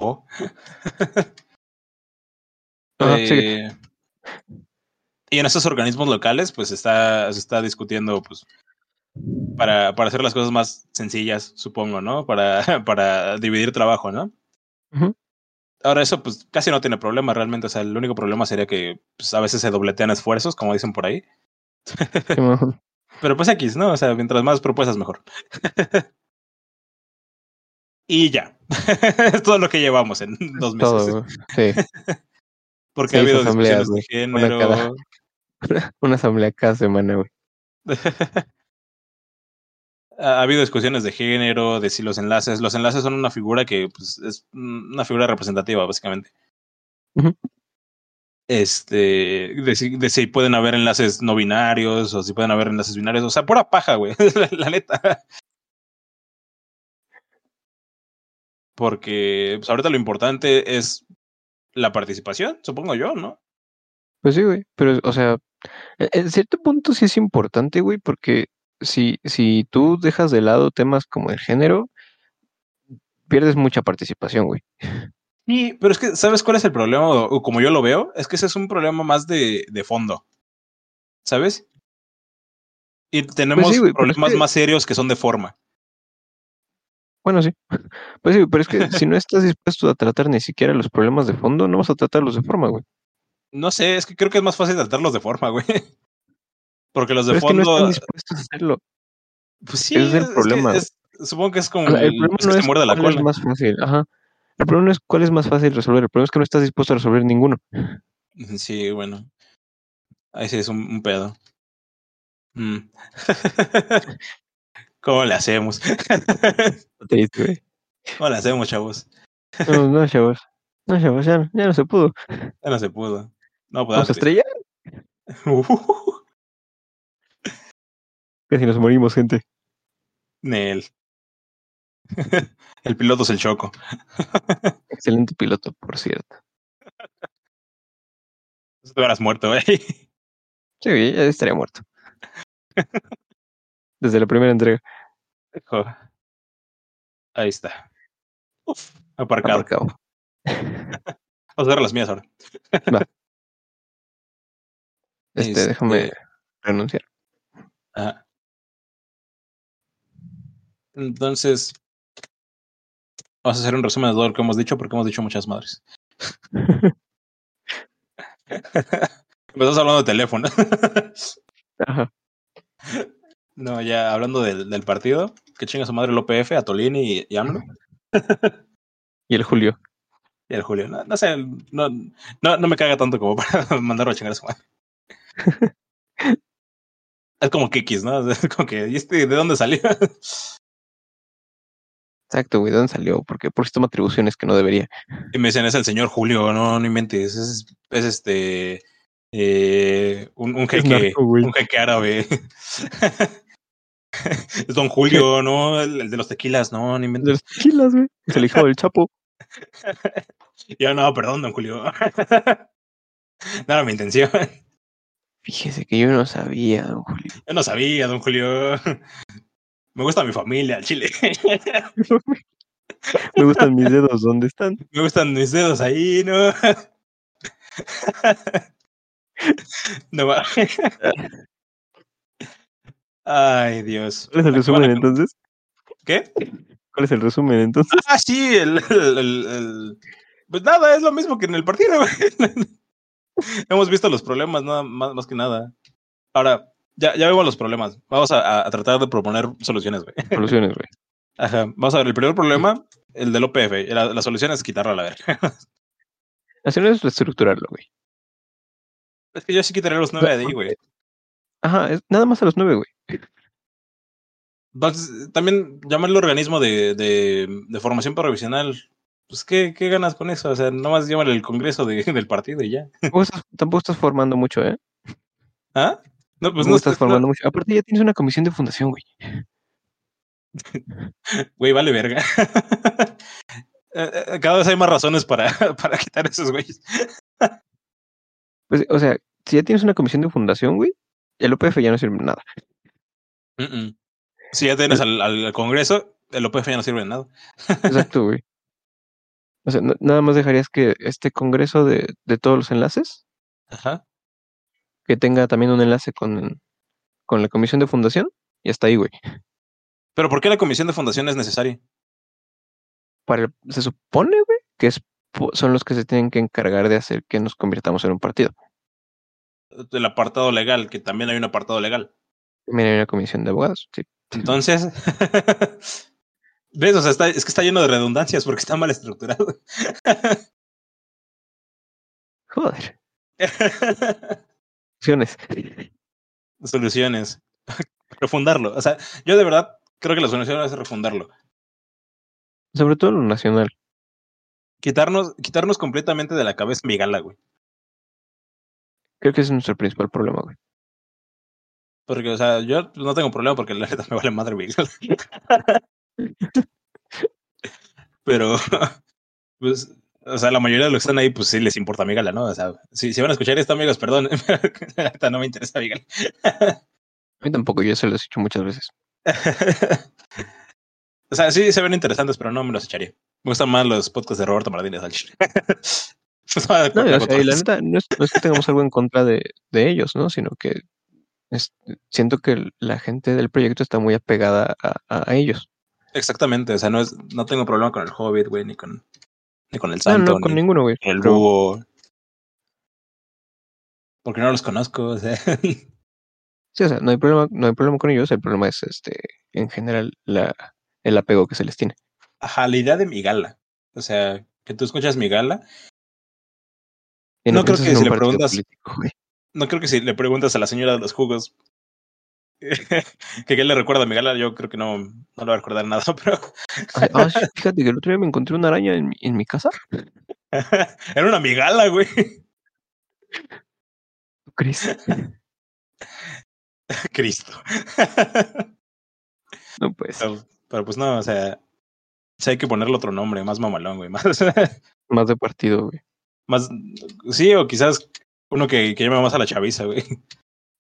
oh. [LAUGHS] Ajá. Eh, y en esos organismos locales, pues está, se está discutiendo, pues, para, para hacer las cosas más sencillas, supongo, ¿no? Para, [LAUGHS] para dividir trabajo, ¿no? Ahora eso, pues, casi no tiene problema realmente. O sea, el único problema sería que pues, a veces se dobletean esfuerzos, como dicen por ahí. [LAUGHS] Pero pues X, ¿no? O sea, mientras más propuestas, mejor. [LAUGHS] y ya. es todo lo que llevamos en dos meses. Todo, sí. Porque ha habido discusiones de una género. [LAUGHS] cada- Una asamblea cada semana, güey. [LAUGHS] ha habido discusiones de género, de si los enlaces. Los enlaces son una figura que pues, es una figura representativa, básicamente. Este, de si, de si pueden haber enlaces no binarios o si pueden haber enlaces binarios. O sea, pura paja, güey. [LAUGHS] la, la neta. Porque pues, ahorita lo importante es la participación, supongo yo, ¿no? Pues sí, güey. Pero, o sea, e- en cierto punto sí es importante, güey, porque si, si tú dejas de lado temas como el género, pierdes mucha participación, güey. Sí, pero es que, ¿sabes cuál es el problema? O, como yo lo veo, es que ese es un problema más de, de fondo. ¿Sabes? Y tenemos Pues sí, güey, pero es problemas que- más serios que son de forma. Bueno, sí. [LAUGHS] Pues sí, pero es que si no estás dispuesto a tratar ni siquiera los problemas de fondo, no vas a tratarlos de forma, güey. No sé, es que creo que es más fácil tratarlos de forma, güey. [LAUGHS] Porque los de Pero es que no fondo. están dispuestos a hacerlo. pues sí, es el es que problema. es- supongo que es como O sea, el el, problema es no que es se muerde la cuál es más fácil. Ajá. El problema no es cuál es más fácil resolver. El problema es que no estás dispuesto a resolver ninguno. Sí, bueno. Ahí sí es un, un pedo. Mm. [LAUGHS] ¿Cómo le hacemos? [LAUGHS] Triste, güey. ¿Cómo le hacemos, chavos? No, no, chavos. No, chavos, ya, ya no se pudo. Ya no se pudo. No, pues Vamos a estrellar. [LAUGHS] Casi nos morimos, gente. Nel. [LAUGHS] El piloto es el choco. Excelente piloto, por cierto. Te hubieras muerto, güey. Sí, ya estaría muerto. Desde la primera entrega. Ahí está. Uf, aparcado. Aparcado. [LAUGHS] Vamos a ver las mías ahora. Este, Este- déjame renunciar. Ajá. Entonces, vamos a hacer un resumen de todo lo que hemos dicho, porque hemos dicho muchas madres. [LAUGHS] [LAUGHS] Empezamos hablando de teléfono. Ajá. No, ya hablando del, del partido, que chinga su madre el OPF, a Tolini y, y AMLO. [LAUGHS] Y el Julio. Y el Julio. No, no sé, no, no, no me caga tanto como [LAUGHS] para mandarlo a chingar a su madre. [LAUGHS] es como X, ¿no? Es como que, ¿y este de dónde salió? Exacto, güey. ¿De dónde salió? ¿Por qué? Porque toma atribuciones que no debería. Y me dicen, es el señor Julio, no, no inventes, es, es este, eh, un, un jeque, narco, un jeque árabe. [LAUGHS] es don Julio, [LAUGHS] ¿no? El, el de los tequilas, no, no De inventes. los tequilas, güey. Es el hijo del Chapo. [LAUGHS] Yo, no, perdón, don Julio. no era mi intención. Fíjese que yo no sabía, don Julio. Yo no sabía, don Julio. Me gusta mi familia, el chile. Me gustan mis dedos. ¿Dónde están? Me gustan mis dedos ahí, ¿no? [LAUGHS] no va. [LAUGHS] Ay, Dios. ¿Cuál es el resumen entonces? ¿Qué? ¿Cuál es el resumen entonces? Ah, sí, el, el- el- el- Pues nada, es lo mismo que en el partido, güey. [LAUGHS] Hemos visto los problemas, nada más, más que nada. Ahora, ya, ya vemos los problemas. Vamos a, a tratar de proponer soluciones, güey. Soluciones, güey. Ajá. Vamos a ver, el primer problema, el del OPF. La, la solución es quitarlo a la verga. Así no es reestructurarlo, güey. Es que yo sí quitaría los nueve de ahí, güey. Ajá, es nada más a los nueve, güey. Entonces, también llamarlo organismo de, de, de formación provisional. Pues, ¿qué, ¿qué ganas con eso? O sea, nomás llámale el congreso de, del partido y ya. [LAUGHS] Tampoco estás, tampoco estás formando mucho, ¿eh? ¿Ah? No, pues no estás estás formando mucho. Aparte, ya tienes una comisión de fundación, güey. [LAUGHS] Güey, vale verga. [LAUGHS] Eh, eh, Cada vez hay más razones para, para quitar esos güeyes. Pues, o sea, si ya tienes una comisión de fundación, güey, el OPF ya no sirve de nada. Mm, mm. Si ya tienes al, al Congreso, el OPF ya no sirve de nada. Exacto, güey. O sea, na- nada más dejarías que este congreso de, de todos los enlaces, Ajá. que tenga también un enlace con, con la comisión de fundación, y hasta ahí, güey. Pero ¿por qué la comisión de fundación es necesaria? Para el- se supone, güey, que es, son los que se tienen que encargar de hacer que nos convirtamos en un partido. El apartado legal, que también hay un apartado legal. También hay una comisión de abogados, sí. Entonces, [LAUGHS] ¿ves? O sea, está, es que está lleno de redundancias porque está mal estructurado. [LAUGHS] Joder. Opciones. Soluciones. [LAUGHS] Refundarlo. O sea, yo de verdad creo que la solución es refundarlo. Sobre todo lo nacional. Quitarnos, quitarnos completamente de la cabeza mi gala, güey. Creo que ese es nuestro principal problema, güey. Porque, o sea, yo no tengo problema porque la neta me vale madre gala. [LAUGHS] Pero, [LAUGHS] pues, o sea, la mayoría de los que están ahí, pues sí les importa mi gala, ¿no? O sea, si, si van a escuchar esto, amigos, perdón, [LAUGHS] la neta no me interesa mi gala. A mí tampoco, yo se lo he dicho muchas veces. o sea, sí se ven interesantes, pero no me los echaría. Me gustan más los podcasts de Roberto Martínez al. [LAUGHS] No, o sea, y la neta, no es, no es que tengamos algo en contra de, de ellos, ¿no? Sino que es- siento que la gente del proyecto está muy apegada a, ellos. Exactamente, o sea, no es, no tengo problema con el Hobbit, güey, ni con, ni con el No, Santo, no, con ni ninguno, güey. con el Búho. Porque no los conozco, o sea. [LAUGHS] Sí, o sea, no hay problema, no hay problema con ellos. El problema es, este, en general, la, el apego que se les tiene. Ajá, la idea de mi gala. O sea, que tú escuchas mi gala. No creo que si le preguntas- político. No creo que si le preguntas a la señora de los jugos [LAUGHS] que qué le recuerda a mi gala, yo creo que no, no le va a recordar nada, [LAUGHS] pero Ah, sí, fíjate que el otro día me encontré una araña en, mi- en mi casa. [LAUGHS] era una migala, güey. ¿Tú crees? Cristo. No, pues. pero, pero pues no, o sea, hay que ponerle otro nombre, más mamalón, güey. Más, Más de partido, güey. Más sí, o quizás uno que, que llame más a la chaviza, güey.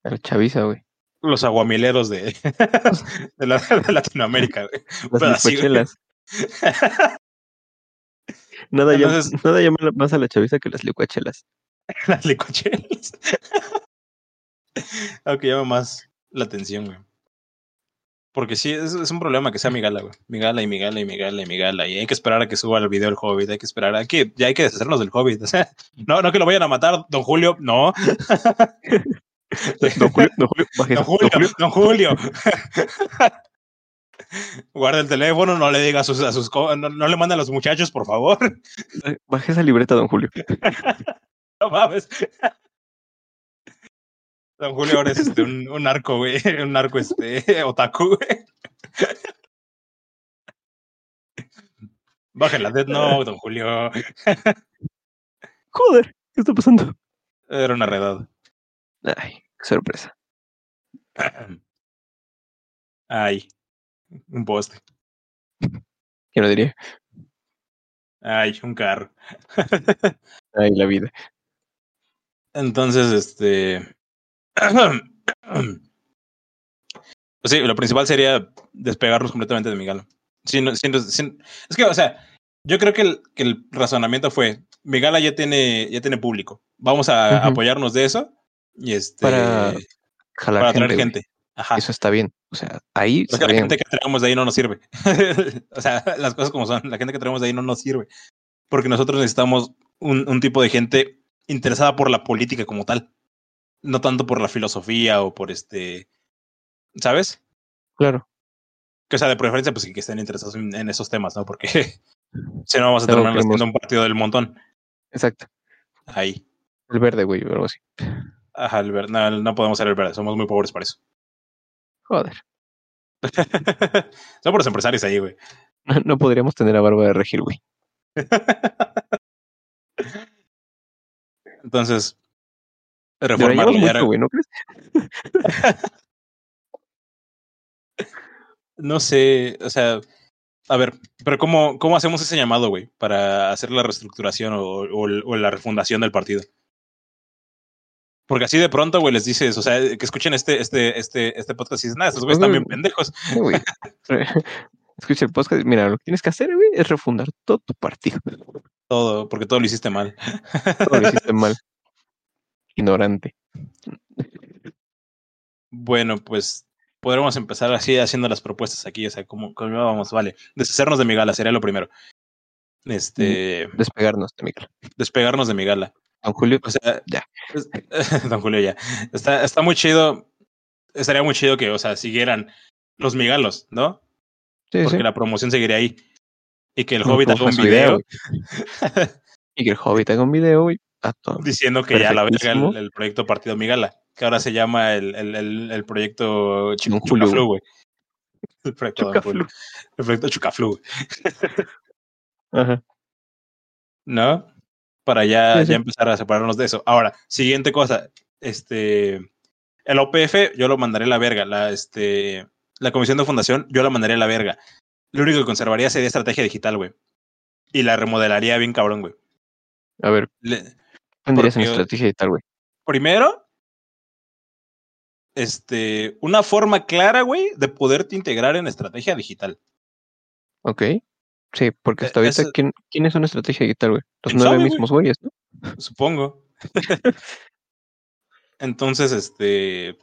A la chaviza, güey. Los aguamileros de, [LAUGHS] de, la- de Latinoamérica, güey. Las así, güey. licuachelas. [LAUGHS] Nada, llama, nada llama más a la chaviza que las licuachelas. [LAUGHS] Las licuachelas. Aunque llama más la atención, güey. Porque sí, es, es un problema que sea mi gala, güey. Mi gala y mi gala y mi gala y mi gala. Y hay que esperar a que suba el video el Hobbit. Hay que esperar a que ya hay que deshacernos del Hobbit. O sea, [LAUGHS] no, no que lo vayan a matar, don Julio. No. [LAUGHS] Don Julio, don Julio, Don Julio, don Julio. don [LAUGHS] Julio. Guarda el teléfono, no le diga a sus, a sus no, no le manden a los muchachos, por favor. Baje esa libreta, don Julio. No mames. Don Julio ahora es este, un, un narco, güey. [LAUGHS] Un narco, este, [LAUGHS] otaku, güey. Baja la Dead Note, don Julio. [LAUGHS] Joder, ¿qué está pasando? Era una redada. Ay, qué sorpresa. [CLEARS THROAT] Ay, un poste. ¿Quién lo diría? Ay, un carro. Ay, la vida. Entonces, este. Pues sí, lo principal sería despegarnos completamente de mi gala. Sin- sin- sin- es que, o sea, yo creo que el, que el razonamiento fue: mi gala ya tiene, ya tiene público. Vamos a apoyarnos de eso y este. Para Jalar para gente. gente. güey. Ajá. Eso está bien. O sea, ahí Es está la bien. gente que traemos de ahí no nos sirve. [LAUGHS] o sea, las cosas como son. La gente que traemos de ahí no nos sirve. Porque nosotros necesitamos un, un tipo de gente interesada por la política como tal. No tanto por la filosofía o por este. ¿Sabes? Claro. Que o sea, de preferencia, pues que estén interesados en, en esos temas, ¿no? Porque [LAUGHS] si no vamos a terminar haciendo un partido del montón. Exacto. Ahí. El verde, güey, o algo así. Ajá, el verde. No, no podemos ser el verde. Somos muy pobres para eso. Joder. [LAUGHS] Son por los empresarios ahí, güey. [LAUGHS] No podríamos tener a Barba de Regil, güey. Entonces, Reformarlo mucho, güey, ¿no crees? [LAUGHS] no sé, o sea, a ver, pero ¿cómo, cómo hacemos ese llamado, güey, para hacer la reestructuración o, o, o, la refundación del partido? Porque así de pronto, güey, les dices, o sea, que escuchen este, este, este, este podcast y dices, nada, estos güeyes están bien pendejos. güey. [LAUGHS] Escucha el podcast, mira, lo que tienes que hacer, güey, es refundar todo tu partido. Todo, porque todo lo hiciste mal. todo lo hiciste mal. [LAUGHS] Ignorante. Bueno, pues podremos empezar así haciendo las propuestas aquí, o sea, como, como vamos, vale. Deshacernos de mi gala sería lo primero. Este. Despegarnos de mi gala. Despegarnos de mi gala. Don Julio, o sea, ya. [LAUGHS] Don Julio, ya. Está, está muy chido. Estaría muy chido que, o sea, siguieran los migalos, ¿no? Sí, Porque sí. la promoción seguiría ahí. Y que el Hobbit haga un video. [LAUGHS] y que el Hobbit haga un video, güey. Diciendo que ya la verga el, el, proyecto Partido Migala, que ahora se llama el, el, el, proyecto Ch Chucaflu, güey. [LAUGHS] El proyecto Chucaflu. El proyecto Chucaflu, Ajá. ¿No? Para ya, Sí, sí. ya empezar a separarnos de eso. Ahora, siguiente cosa. Este. El OPF, yo lo mandaré a la verga. La, este, la comisión de fundación, yo la mandaré a la verga. Lo único que conservaría sería estrategia digital, güey. Y la remodelaría bien cabrón, güey. A ver, Le, tendrías en estrategia y tal, güey. primero, este, una forma clara, güey, de poderte integrar en estrategia digital. Ok. Sí, porque hasta Eh, ahorita, ¿quién, ¿quién es una estrategia digital, güey? Los ¿Quién nueve sabe, mismos güeyes, ¿no? Supongo. [LAUGHS] Entonces, este,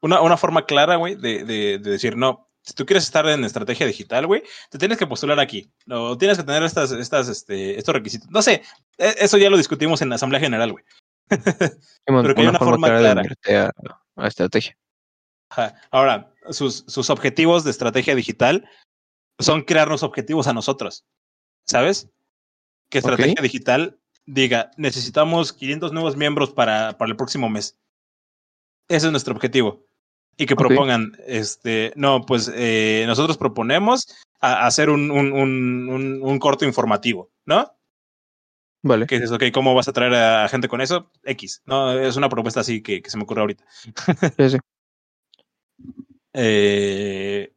una, una forma clara, güey, de, de, de decir, no, si tú quieres estar en estrategia digital, güey, te tienes que postular aquí. No, tienes que tener estas, estas, este, estos requisitos. No sé, e- eso ya lo discutimos en la Asamblea General, güey. [LAUGHS] Pero que hay una forma clara. meterte a, a estrategia. Ahora, sus, sus objetivos de estrategia digital son crearnos objetivos a nosotros, ¿sabes? Que estrategia digital diga, necesitamos 500 nuevos miembros para, para el próximo mes. Ese es nuestro objetivo. Y que propongan, este, no, pues eh, nosotros proponemos a- hacer un, un, un, un, corto informativo, ¿no? Vale. Que dices, ok, ¿cómo vas a traer a gente con eso? X, ¿no? Es una propuesta así que, que se me ocurre ahorita. Sí, sí. [LAUGHS] Eh,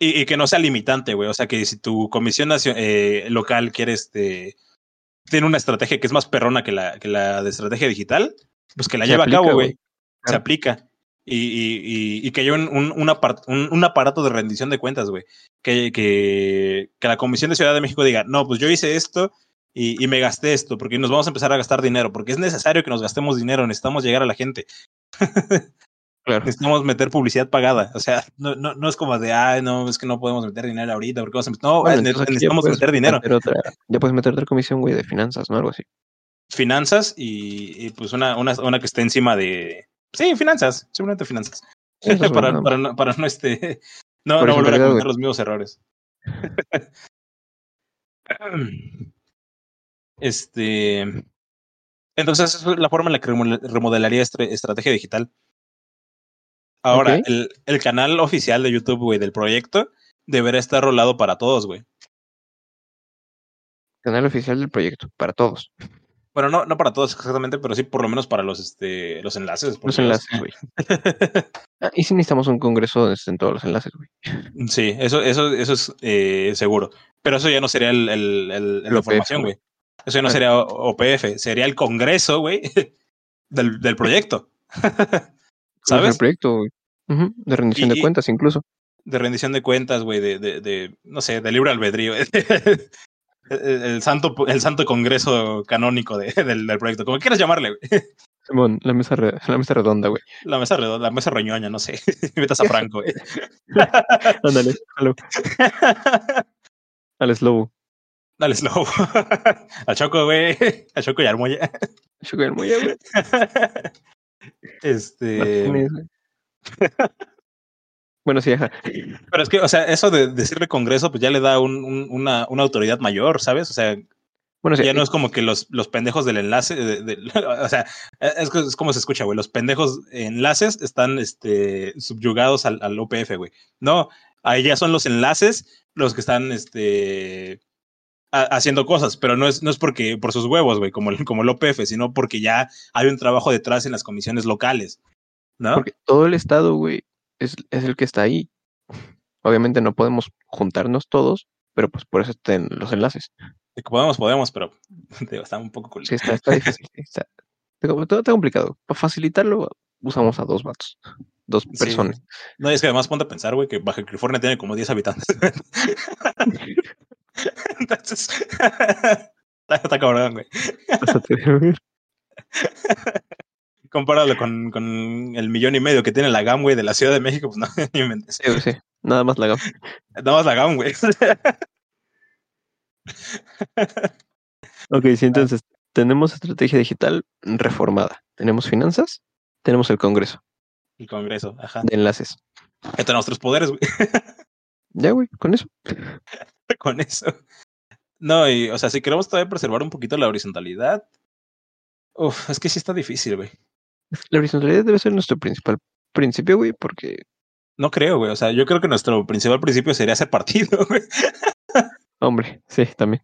y, y que no sea limitante, güey. O sea, que si tu comisión eh, local quiere este. Tiene una estrategia que es más perrona que la, que la de estrategia digital, pues que la lleve a cabo, güey. Se aplica. Y, y, que haya un, un, apart- un- un aparato de rendición de cuentas, güey. Que, que, que la Comisión de Ciudad de México diga, no, pues yo hice esto y, y me gasté esto, porque nos vamos a empezar a gastar dinero, porque es necesario que nos gastemos dinero, necesitamos llegar a la gente [LAUGHS] Claro. necesitamos meter publicidad pagada. O sea, no, no, no es como de, ay, no, es que no podemos meter dinero ahorita, porque vamos a meter. No, Bueno, aquí ya necesitamos meter dinero. meter otra- ya puedes meter otra comisión, güey, de finanzas, ¿no? Algo así. Finanzas y, y, pues una, una, una que esté encima de. Sí, finanzas, simplemente finanzas. Güey, [LAUGHS] para, no, para no este. [LAUGHS] No, volver a cometer los mismos errores. [LAUGHS] este. Entonces, esa es la forma en la que remodel- remodelaría estra- estrategia digital. Ahora, el, el canal oficial de YouTube, güey, del proyecto, deberá estar rolado para todos, güey. Canal oficial del proyecto, para todos. Bueno, no, no para todos exactamente, pero sí por lo menos para los, este, los enlaces. Los enlaces, güey. Ah, y si necesitamos un congreso donde estén todos los enlaces, güey. [LAUGHS] Sí, eso, eso, eso es eh, seguro. Pero eso ya no sería el, el, el- la información, güey. Eso ya no Claro. sería OPF, sería el congreso, güey, [LAUGHS] del, del proyecto. [LAUGHS] ¿Sabes? El proyecto, güey. De rendición Y- de cuentas, incluso. De rendición de cuentas, güey, de, de, de, no sé, de libre albedrío. El, el santo, el santo congreso canónico de- del, del proyecto, como quieras llamarle, güey. Simón, la mesa, re- la mesa redonda, güey. La mesa redonda, la mesa roñoña, no sé. [LAUGHS] Metas a Franco, güey. [LAUGHS] Ándale, halo. Al slow. Dale slow. [LAUGHS] a Choco, güey. A Choco y Armoya. Muy güey. este. Martínez, güey. Bueno, sí, ajá. Pero es que, o sea, eso de decirle Congreso, pues ya le da un, un- una, una autoridad mayor, ¿sabes? O sea, Bueno, sí, Ya no es como que los, los pendejos del enlace, de- de- [LAUGHS] o sea, es, que es como se escucha, güey. Los pendejos enlaces están este, subyugados al, al OPF, güey. No, ahí ya son los enlaces los que están este, ha- haciendo cosas, pero no es, no es porque por sus huevos, güey, como, el- como el OPF, sino porque ya hay un trabajo detrás en las comisiones locales, ¿no? porque todo el estado, güey, es, es el que está ahí. Obviamente no podemos juntarnos todos, pero pues por eso están los enlaces. De que podemos, podemos, pero [LAUGHS] digo, está un poco cool. Sí, está, está difícil. está, todo está complicado. Para facilitarlo, usamos a dos vatos, dos Sí. personas. No, es que además ponte a pensar, güey, que Baja California tiene como 10 habitantes. [LAUGHS] Entonces, [LAUGHS] está, está cabrón, güey. Compáralo con, con el millón y medio que tiene la GAM, güey, de la Ciudad de México, pues [LAUGHS] no, ni me. Sí, sí, nada más la gama. Nada más la GAM, güey. Ok, sí, entonces tenemos estrategia digital reformada. Tenemos finanzas, tenemos el Congreso El Congreso, ajá. de enlaces. Ya tenemos tres poderes, güey, [LAUGHS] Ya, güey, con eso. [LAUGHS] con eso. No, y, o sea, si queremos todavía preservar un poquito la horizontalidad, uf, es que sí está difícil, güey. La horizontalidad debe ser nuestro principal principio, güey, porque, No creo, güey. O sea, yo creo que nuestro principal principio sería hacer partido, [LAUGHS] güey. hombre, sí, también.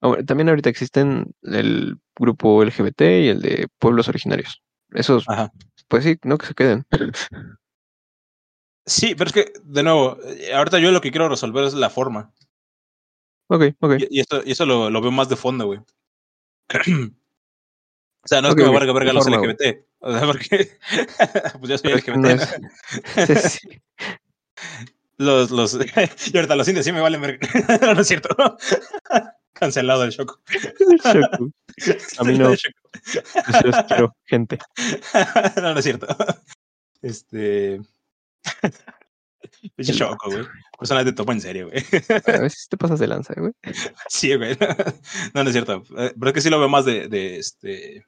Hombre, también ahorita existen el grupo LGBT y el de pueblos originarios. Esos, Ajá. pues sí, no que se queden. Sí, pero es que, de nuevo, ahorita yo lo que quiero resolver es la forma. Ok, ok. Y, y eso, y eso lo, lo veo más de fondo, güey. O sea, no es que me valga verga los. LGBT. O sea, porque. [LAUGHS] pues yo soy LGBT. es- sí, sí. Los, los. [LAUGHS] y ahorita los indios sí me valen verga. [LAUGHS] no, no es cierto. Cancelado el shock. A mí no. Yo los quiero, gente. no, no es cierto. Este. [LAUGHS] Pinche choco, güey. Personas te topo en serio, güey. A veces te pasas de lanza, güey. [LAUGHS] Sí, güey. No, no es cierto. Eh, Pero es que sí lo veo más de, de este.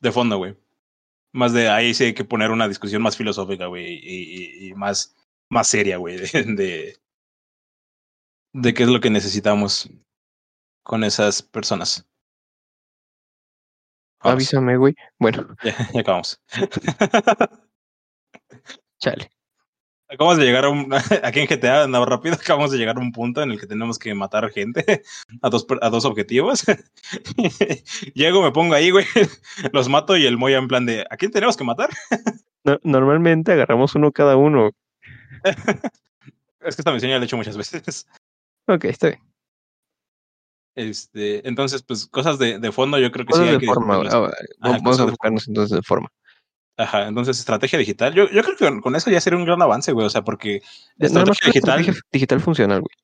De fondo, güey. Más de ahí sí hay que poner una discusión más filosófica, güey. Y, y- y más, más seria, güey. [LAUGHS] De, de, de qué es lo que necesitamos con esas personas. Vamos, Avísame, güey. Bueno, ya, ya acabamos. chale. Acabamos de llegar a un. [LAUGHS] Aquí en GTA, andaba rápido, acabamos de llegar a un punto en el que tenemos que matar gente [LAUGHS] a dos, a dos objetivos. [LAUGHS] Llego, me pongo ahí, güey. Los mato y el Moya en plan de. ¿A quién tenemos que matar? No- normalmente agarramos uno cada uno. Es que esta misión ya la he hecho muchas veces. Ok, está bien. Este, entonces, pues cosas de, de fondo, yo creo que Cosas sí hay de que forma. Ajá, vamos a enfocarnos entonces de forma. Ajá, entonces estrategia digital. Yo, yo creo que con, con eso ya sería un gran avance, güey. O sea, porque estrategia digital. estrategia digital funcional, güey.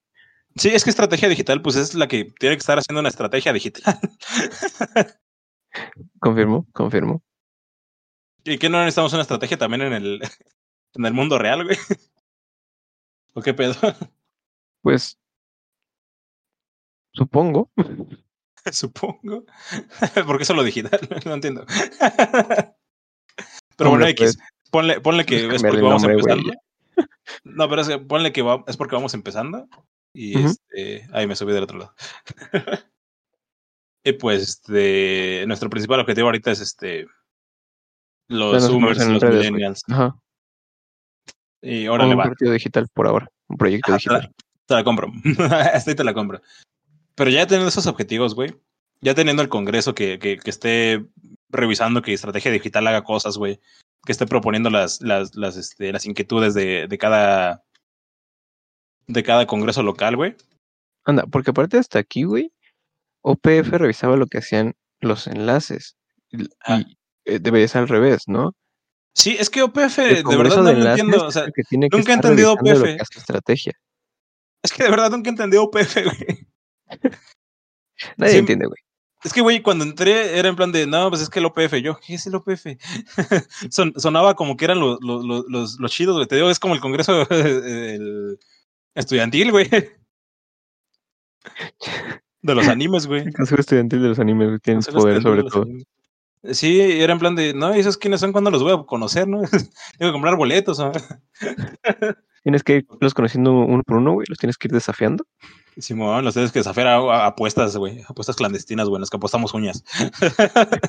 Sí, es que estrategia digital, pues es la que tiene que estar haciendo una estrategia digital. [LAUGHS] Confirmo, confirmo. ¿Y que no necesitamos una estrategia también en el, en el mundo real, güey? ¿O qué pedo? Pues supongo. [LAUGHS] Supongo. [LAUGHS] ¿Por qué solo digital? No entiendo. Pero bueno, X. Ponle, ponle que es porque vamos nombre, empezando. No, pero es que ponle que va, es porque vamos empezando. Y este, ahí me subí del otro lado. [LAUGHS] y pues este, nuestro principal objetivo ahorita es este los Zoomers, en los redes, millennials. Ajá. Y órale un va. partido digital por ahora. Un proyecto Ajá, te, la, digital. te la compro. Hasta [LAUGHS] ahí te la compro. Pero ya teniendo esos objetivos, güey. Ya teniendo el Congreso que, que, que esté revisando que Estrategia Digital haga cosas, güey. Que esté proponiendo las, las, las, este, las inquietudes de, de cada de cada Congreso local, güey. Anda, porque aparte hasta aquí, güey, OPF revisaba lo que hacían los enlaces. Y, Ah. eh, debería ser al revés, ¿no? Sí, es que OPF, de verdad no de lo Enlaces entiendo. O es sea, el que tiene que nunca he entendido OPF. que hace estrategia. es que de verdad nunca he entendido OPF, güey. Nadie Sí, entiende, güey. Es que, güey, cuando entré era en plan de, no, pues es que el OPF. Yo, ¿qué es el OPF? [LAUGHS] Son- sonaba como que eran los, los, los, chidos, güey. Te digo, es como el congreso [LAUGHS] el estudiantil, güey. De los animes, güey. El Consejo Estudiantil de los Animes güey, tiene Consejo poder sobre todo. animes. Sí, era en plan de, no, ¿y esos quiénes son? ¿Cuándo los voy a conocer, no? [LAUGHS] Tengo que comprar boletos, ¿no? Tienes que irlos conociendo uno por uno, güey. Los tienes que ir desafiando. Simón, los tienes que a apuestas, güey. Apuestas clandestinas, güey, las que apostamos uñas.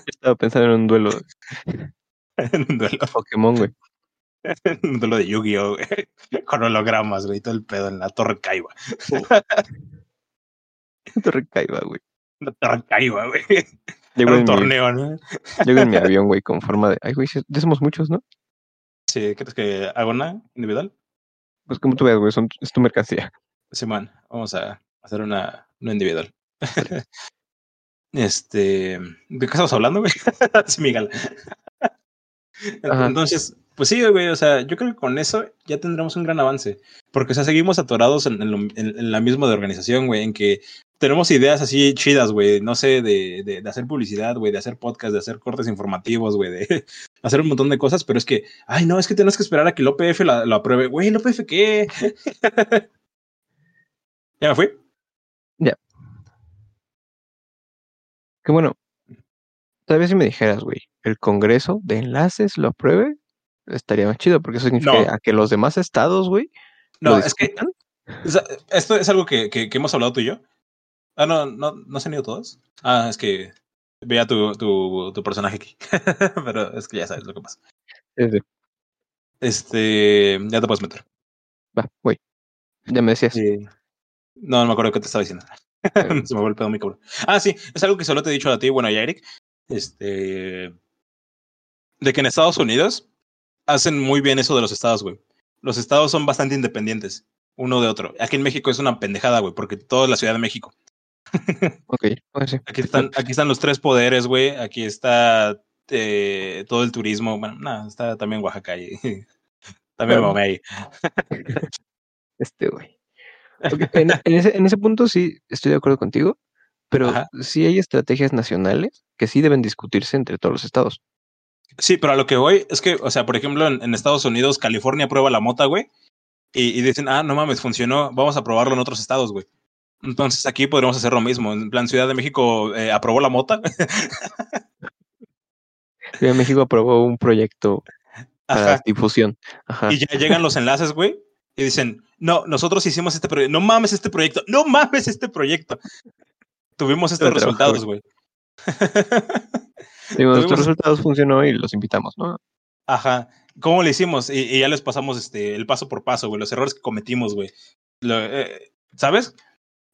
Estaba pensando en un duelo [LAUGHS] en un duelo, Pokémon, güey. en [LAUGHS] un duelo de Yu-Gi-Oh, güey. Con hologramas, güey, todo el pedo en la Torre Kaiba. [LAUGHS] Te recaiba, güey. La Torre Kaiba, güey. Llego Era un mi, torneo, ¿no? llego en mi avión, güey, con forma de. Ay, güey, ya somos muchos, ¿no? Sí, ¿crees que hago una individual? Pues como tú veas, güey, son, es tu mercancía. Simón, vamos a hacer una, una individual. [LAUGHS] este, ¿de qué estamos hablando, güey? [LAUGHS] sí, Miguel. Ajá. Entonces, pues sí, güey, o sea, yo creo que con eso ya tendremos un gran avance, porque, o sea, seguimos atorados en, en lo- en- en la misma de organización, güey, en que tenemos ideas así chidas, güey, no sé, de, de, de hacer publicidad, güey, de hacer podcast, de hacer cortes informativos, güey, de [LAUGHS] hacer un montón de cosas, pero es que, ay, no, es que tienes que esperar a que el OPF la- lo apruebe. Güey, ¿el OPF qué? ¿Ya me fui? Que bueno, tal vez si me dijeras, güey, el Congreso de Enlaces lo apruebe, estaría más chido, porque eso significa No. a que los demás estados, güey, No, es que discutan. o sea, esto es algo que, que, que hemos hablado tú y yo. Ah, no, no, no se han ido todos. Ah, es que veía tu, tu, tu personaje aquí. [LAUGHS] Pero es que ya sabes lo que pasa. Este, ya te puedes meter. va, güey. Ya me decías. No, no me acuerdo qué te estaba diciendo. [LAUGHS] Se me pedo muy cabrón. Ah, sí, es algo que solo te he dicho a ti, bueno, y a Eric. Este. De que en Estados Unidos hacen muy bien eso de los estados, güey. Los estados son bastante independientes, uno de otro. Aquí en México es una pendejada, güey, porque todo es la Ciudad de México. [LAUGHS] Ok, pues sí. Aquí están, aquí están los tres poderes, güey. Aquí está eh, todo el turismo. Bueno, no, está también Oaxaca ahí. [LAUGHS] También Bueno. mamé ahí. Este, güey. En, en ese, en ese punto sí estoy de acuerdo contigo, pero Ajá. sí hay estrategias nacionales que sí deben discutirse entre todos los estados. Sí, pero a lo que voy es que, o sea, por ejemplo, en, en Estados Unidos, California aprueba la mota, güey. Y, y dicen, ah, no mames, funcionó, vamos a probarlo en otros estados, güey. Entonces aquí podríamos hacer lo mismo. En plan, Ciudad de México eh, aprobó la mota. Ciudad de México aprobó un proyecto para Ajá. difusión. Ajá. Y ya llegan los enlaces, güey. Y dicen, no, nosotros hicimos este proyecto. No mames este proyecto. No mames este proyecto. Tuvimos estos Pero resultados, güey. Digo, tuvimos- resultados funcionó y los invitamos, ¿no? Ajá. ¿Cómo le hicimos? Y, y ya les pasamos este, el paso por paso, güey, los errores que cometimos, güey. Eh, ¿Sabes?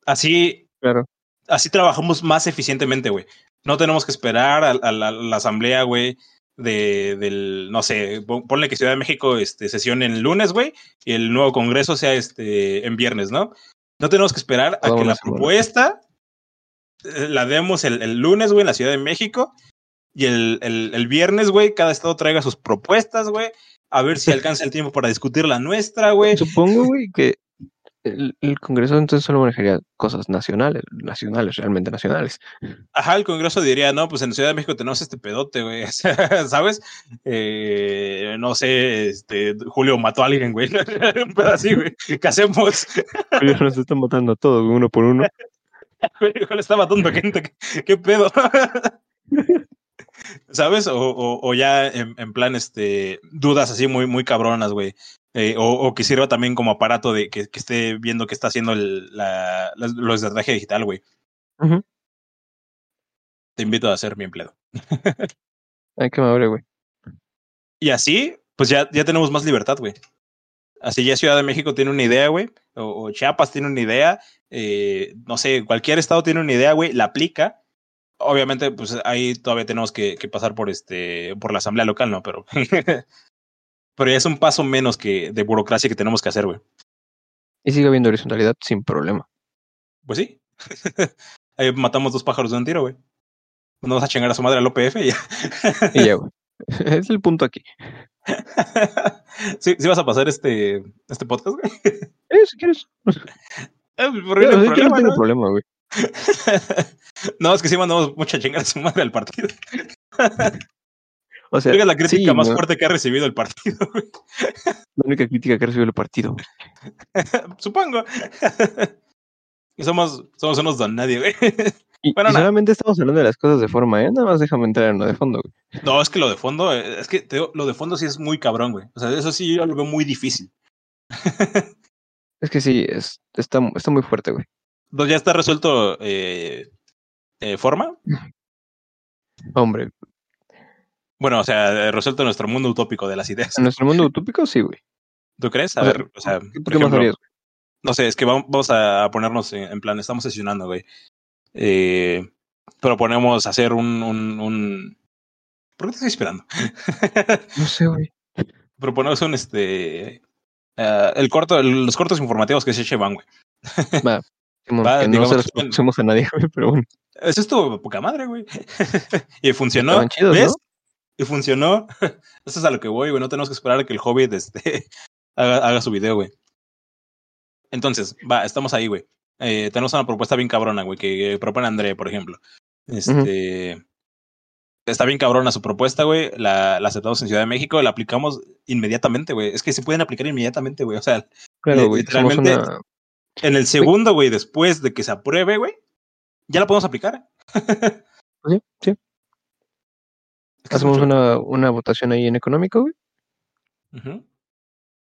Así, Claro. así trabajamos más eficientemente, güey. No tenemos que esperar a, a la, a la asamblea, güey, de, del, no sé, pon- ponle que Ciudad de México este, sesión en lunes, güey, y el nuevo congreso sea este, en viernes, ¿no? No tenemos que esperar a que la propuesta eh, la demos el, el lunes, güey, en la Ciudad de México, y el, el, el viernes, güey, cada estado traiga sus propuestas, güey, a ver si [LAUGHS] alcanza el tiempo para discutir la nuestra, güey. Supongo, güey, que el, el Congreso entonces solo manejaría cosas nacionales, nacionales, realmente nacionales. Ajá, el Congreso diría, no, pues en Ciudad de México tenemos este pedote, güey, [LAUGHS] ¿sabes? Eh, no sé, este, Julio mató a alguien, güey, [LAUGHS] un así, güey, ¿qué hacemos? [LAUGHS] Julio nos está matando a todos, uno por uno. Julio está matando gente, ¿qué, qué pedo? ¿Sabes? O, o, o ya en, en, plan, este, dudas así muy, muy cabronas, güey. Eh, o, o, que sirva también como aparato de que, que esté viendo qué está haciendo el, la, estrategia digital, güey. Uh -huh. Te invito a hacer mi empleo. [LAUGHS] Ay, qué madre, güey. Y así, pues ya, ya tenemos más libertad, güey. Así ya Ciudad de México tiene una idea, güey. O, o, Chiapas tiene una idea. Eh, no sé, cualquier estado tiene una idea, güey. La aplica. Obviamente, pues ahí todavía tenemos que, que pasar por este, por la asamblea local, ¿no? Pero, [LAUGHS] pero ya es un paso menos que de burocracia que tenemos que hacer, güey. Y sigue habiendo horizontalidad sin problema. Pues sí. [LAUGHS] ahí matamos dos pájaros de un tiro, güey. No vamos a chingar a su madre al OPF y ya. y ya, güey. [LAUGHS] Es el punto aquí. [LAUGHS] ¿Sí, ¿Sí, vas a pasar este, este podcast, güey? Eh, si quieres. Eh, por no, no, problema, no tengo ¿no? problema, güey. no, es que sí mandamos mucha chingada a su madre al partido. O sea, es la crítica sí, más no. fuerte que ha recibido el partido, [LAUGHS] güey. La única crítica que ha recibido el partido. [LAUGHS] Supongo. [LAUGHS] y somos, somos unos don nadie, güey. Y, bueno, y solamente estamos hablando de las cosas de forma, ¿eh? Nada más déjame entrar en lo de fondo, güey. No, es que lo de fondo, eh, es que te lo de fondo sí es muy cabrón, güey. O sea, eso sí yo lo veo muy difícil. es que sí, es, está, está muy fuerte, güey. Entonces ya está resuelto eh, eh, forma. Hombre, Bueno, o sea, resuelto nuestro mundo utópico de las ideas. en nuestro mundo utópico sí, güey. ¿Tú crees? A O sea, ver, o sea, ¿Qué, por qué más ejemplo, güey? no sé, es que vamos, a ponernos en, plan, estamos sesionando, güey. Eh, proponemos hacer un, un, un... ¿Por qué te estoy esperando? [LAUGHS] No sé, güey. proponemos un este eh, el corto, el- los cortos informativos que se llevan, güey. [LAUGHS] Va. Va, que no se los a nadie, [LAUGHS] güey, pero bueno. Eso estuvo poca madre, güey. y funcionó. Chidos, ¿Ves? ¿no? [LAUGHS] Y funcionó. [LAUGHS] Eso es a lo que voy, güey. No tenemos que esperar a que el Hobbit este, [LAUGHS] haga, haga su video, güey. Entonces, va, estamos ahí, güey. Eh, tenemos una propuesta bien cabrona, güey, que propone André, por ejemplo. Este. Está bien cabrona su propuesta, güey. La, la aceptamos en Ciudad de México, la aplicamos inmediatamente, güey. Es que se pueden aplicar inmediatamente, güey. O sea, Claro, güey. Literalmente- una. en el segundo, güey, después de que se apruebe, güey, ya la podemos aplicar. Sí, sí. Hacemos una, una votación ahí en económico, güey. Ujú.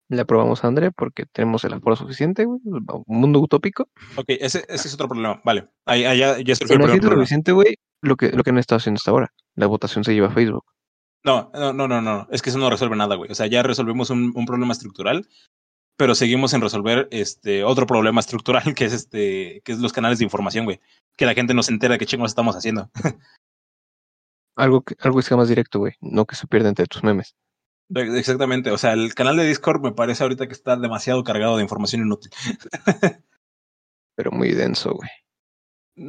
Le aprobamos a André porque tenemos el aforo suficiente, güey. Un mundo utópico. Ok, ese, ese es otro problema. Vale. Ahí, ahí ya, Si surgió el no problema. suficiente, güey, lo que, lo que han estado haciendo hasta ahora. La votación se lleva a Facebook. No, no, no, no, no. Es que eso no resuelve nada, güey. O sea, ya resolvimos un, un problema estructural, pero seguimos en resolver este otro problema estructural, [LAUGHS] que es este, que es los canales de información, güey. Que la gente no se entera de qué chingos estamos haciendo. [LAUGHS] Algo que, algo que sea más directo, güey. No que se pierda entre tus memes. Exactamente. O sea, el canal de Discord me parece ahorita que está demasiado cargado de información inútil. [LAUGHS] Pero muy denso, güey.